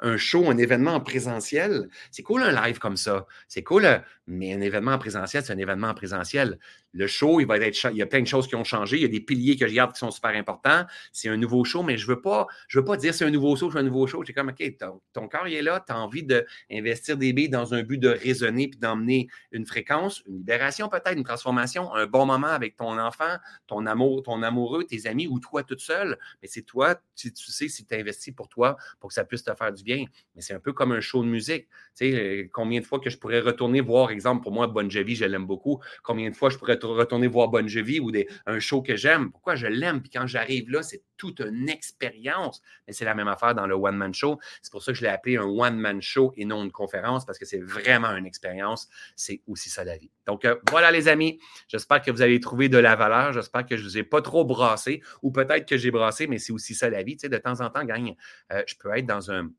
S1: un show, un événement en présentiel, c'est cool un live comme ça. C'est cool, euh, mais un événement en présentiel, c'est un événement en présentiel. Le show, il va être il y a plein de choses qui ont changé. Il y a des piliers que je garde qui sont super importants. C'est un nouveau show, mais je veux pas, je veux pas dire c'est un nouveau show, c'est un nouveau show. J'ai comme OK, ton, ton corps est là, tu as envie d'investir des billes dans un but de raisonner puis d'emmener une fréquence, une libération peut-être, une transformation, un bon moment avec ton enfant, ton amour, ton amoureux, tes amis ou toi toute seule. Mais c'est toi, tu, tu sais si tu investis pour toi, pour que ça puisse te faire du bien Mais c'est un peu comme un show de musique. Tu sais, euh, combien de fois que je pourrais retourner voir, exemple, pour moi, Bon Jovi, je l'aime beaucoup. Combien de fois je pourrais retourner voir Bon Jovi ou un show que j'aime? Pourquoi je l'aime? Puis quand j'arrive là, c'est toute une expérience. Mais c'est la même affaire dans le one-man show. C'est pour ça que je l'ai appelé un one-man show et non une conférence parce que c'est vraiment une expérience. C'est aussi ça la vie. Donc, euh, voilà, les amis. J'espère que vous avez trouvé de la valeur. J'espère que je ne vous ai pas trop brassé ou peut-être que j'ai brassé, mais c'est aussi ça la vie. Tu sais, de temps en temps, gagne, euh, je peux être dans un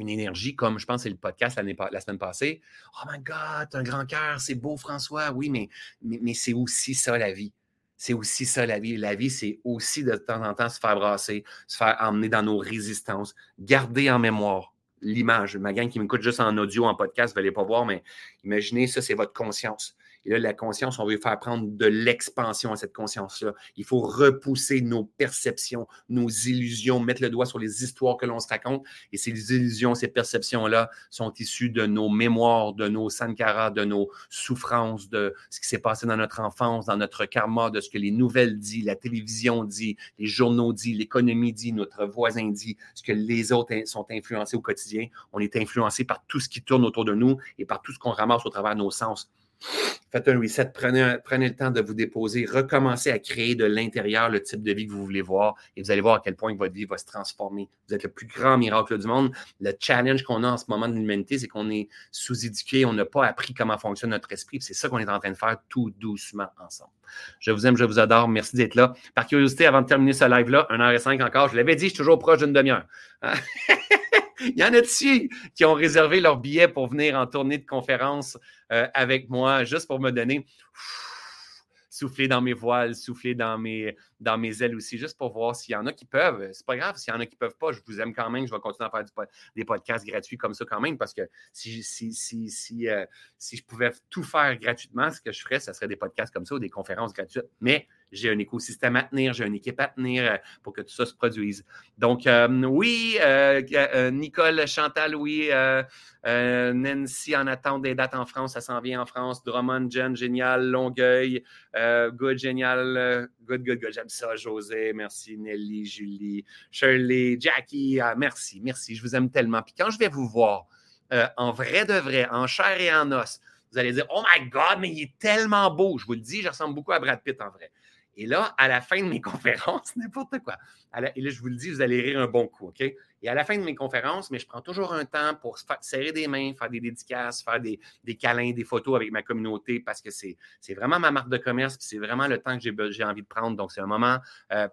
S1: une énergie comme je pense c'est le podcast la semaine passée. Oh my God, un grand cœur, c'est beau, François. Oui, mais, mais, c'est aussi ça la vie. C'est aussi ça la vie. La vie, c'est aussi de temps en temps se faire brasser, se faire emmener dans nos résistances, garder en mémoire l'image. Ma gang qui m'écoute juste en audio, en podcast, vous n'allez pas voir, mais imaginez ça, c'est votre conscience. Et là, la conscience, on veut faire prendre de l'expansion à cette conscience-là. Il faut repousser nos perceptions, nos illusions, mettre le doigt sur les histoires que l'on se raconte. Et ces illusions, ces perceptions-là sont issues de nos mémoires, de nos sankaras, de nos souffrances, de ce qui s'est passé dans notre enfance, dans notre karma, de ce que les nouvelles disent, la télévision dit, les journaux disent, l'économie dit, notre voisin dit, ce que les autres sont influencés au quotidien. On est influencé par tout ce qui tourne autour de nous et par tout ce qu'on ramasse au travers de nos sens. Faites un reset, prenez, prenez, le temps de vous déposer, recommencez à créer de l'intérieur le type de vie que vous voulez voir et vous allez voir à quel point votre vie va se transformer. Vous êtes le plus grand miracle du monde. Le challenge qu'on a en ce moment de l'humanité, c'est qu'on est, sous-éduqué, on n'a pas appris comment fonctionne notre esprit. C'est ça qu'on est en train de faire tout doucement ensemble. Je vous aime, je vous adore. Merci d'être là. Par curiosité, avant de terminer ce live-là, 1h05 encore, je l'avais dit, je suis toujours proche d'une demi-heure. Il y en a dessus qui ont réservé leur billet pour venir en tournée de conférence euh, avec moi, juste pour me donner souffler dans mes voiles, souffler dans mes, dans mes ailes aussi, juste pour voir s'il y en a qui peuvent? C'est pas grave s'il y en a qui peuvent pas, je vous aime quand même, je vais continuer à faire des podcasts gratuits comme ça quand même, parce que si, si, si, si, euh, si je pouvais tout faire gratuitement, ce que je ferais, ce serait des podcasts comme ça ou des conférences gratuites. Mais j'ai un écosystème à tenir, j'ai une équipe à tenir euh, pour que tout ça se produise. Donc, euh, oui, euh, Nicole, Chantal, oui, Nancy en attente des dates en France, ça s'en vient en France. Drummond, Jen, génial. Longueuil, good, génial. good, good, good. J'aime ça, José. Merci, Nelly, Julie, Shirley, Jackie. Ah, merci, merci. Je vous aime tellement. Puis quand je vais vous voir en vrai de vrai, en chair et en os, vous allez dire, oh my God, mais il est tellement beau. Je vous le dis, je ressemble beaucoup à Brad Pitt en vrai. Et là, à la fin de mes conférences, n'importe quoi. et là, je vous le dis, vous allez rire un bon coup, OK? Et à la fin de mes conférences, mais je prends toujours un temps pour serrer des mains, faire des dédicaces, faire des, des câlins, des photos avec ma communauté parce que c'est vraiment ma marque de commerce, c'est vraiment le temps que j'ai envie de prendre. Donc, c'est un moment euh,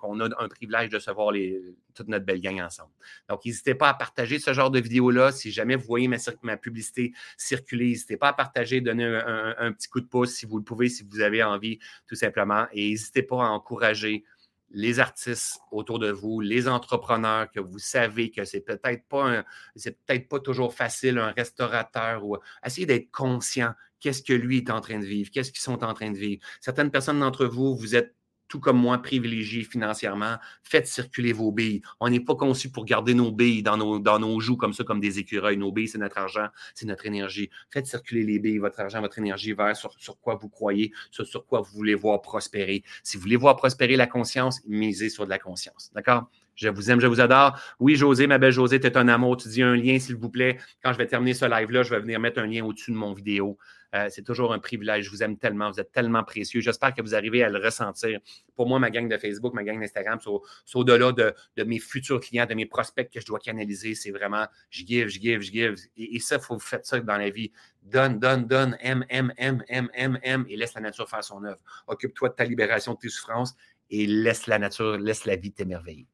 S1: qu'on a un privilège de se voir les, toute notre belle gang ensemble. Donc, n'hésitez pas à partager ce genre de vidéo-là. Si jamais vous voyez ma, ma publicité circuler, n'hésitez pas à partager, donner un, petit coup de pouce si vous le pouvez, si vous avez envie, tout simplement. Et n'hésitez pas à encourager les artistes autour de vous, les entrepreneurs que vous savez que c'est peut-être pas c'est peut-être pas toujours facile, un restaurateur ou essayez d'être conscient qu'est-ce que lui est en train de vivre, qu'est-ce qu'ils sont en train de vivre. Certaines personnes d'entre vous, vous êtes tout comme moi, privilégié financièrement, faites circuler vos billes. On n'est pas conçu pour garder nos billes dans nos, dans nos joues comme ça, comme des écureuils. Nos billes, c'est notre argent, c'est notre énergie. Faites circuler les billes, votre argent, votre énergie vers sur, sur quoi vous croyez, sur, sur quoi vous voulez voir prospérer. Si vous voulez voir prospérer la conscience, misez sur de la conscience. D'accord? Je vous aime, je vous adore. Oui, José, ma belle José, tu es un amour. Tu dis un lien, s'il vous plaît. Quand je vais terminer ce live-là, je vais venir mettre un lien au-dessus de mon vidéo. Euh, c'est toujours un privilège. Je vous aime tellement. Vous êtes tellement précieux. J'espère que vous arrivez à le ressentir. Pour moi, ma gang de Facebook, ma gang d'Instagram, c'est au-delà de, mes futurs clients, de mes prospects que je dois canaliser. C'est vraiment je give, je give, je give. Et, ça, il faut faire ça dans la vie. Donne, donne, donne. M, M, M, M, M, M. Et laisse la nature faire son œuvre. Occupe-toi de ta libération, de tes souffrances et laisse la nature, laisse la vie t'émerveiller.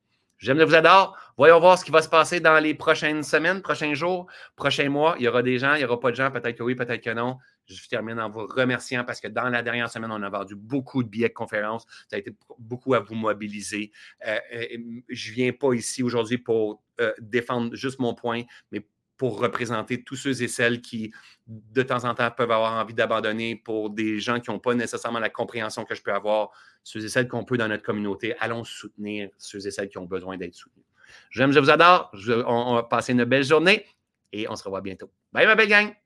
S1: J'aime, je vous adore. Voyons voir ce qui va se passer dans les prochaines semaines, prochains jours, prochains mois. Il y aura des gens, il n'y aura pas de gens, peut-être que oui, peut-être que non. Je termine en vous remerciant parce que dans la dernière semaine, on a vendu beaucoup de billets de conférences. Ça a été beaucoup à vous mobiliser. Euh, euh, je ne viens pas ici aujourd'hui pour euh, défendre juste mon point, mais pour représenter tous ceux et celles qui, de temps en temps, peuvent avoir envie d'abandonner pour des gens qui n'ont pas nécessairement la compréhension que je peux avoir, ceux et celles qu'on peut dans notre communauté. Allons soutenir ceux et celles qui ont besoin d'être soutenus. J'aime, je vous adore. on va passer une belle journée et on se revoit bientôt. Bye, ma belle gang!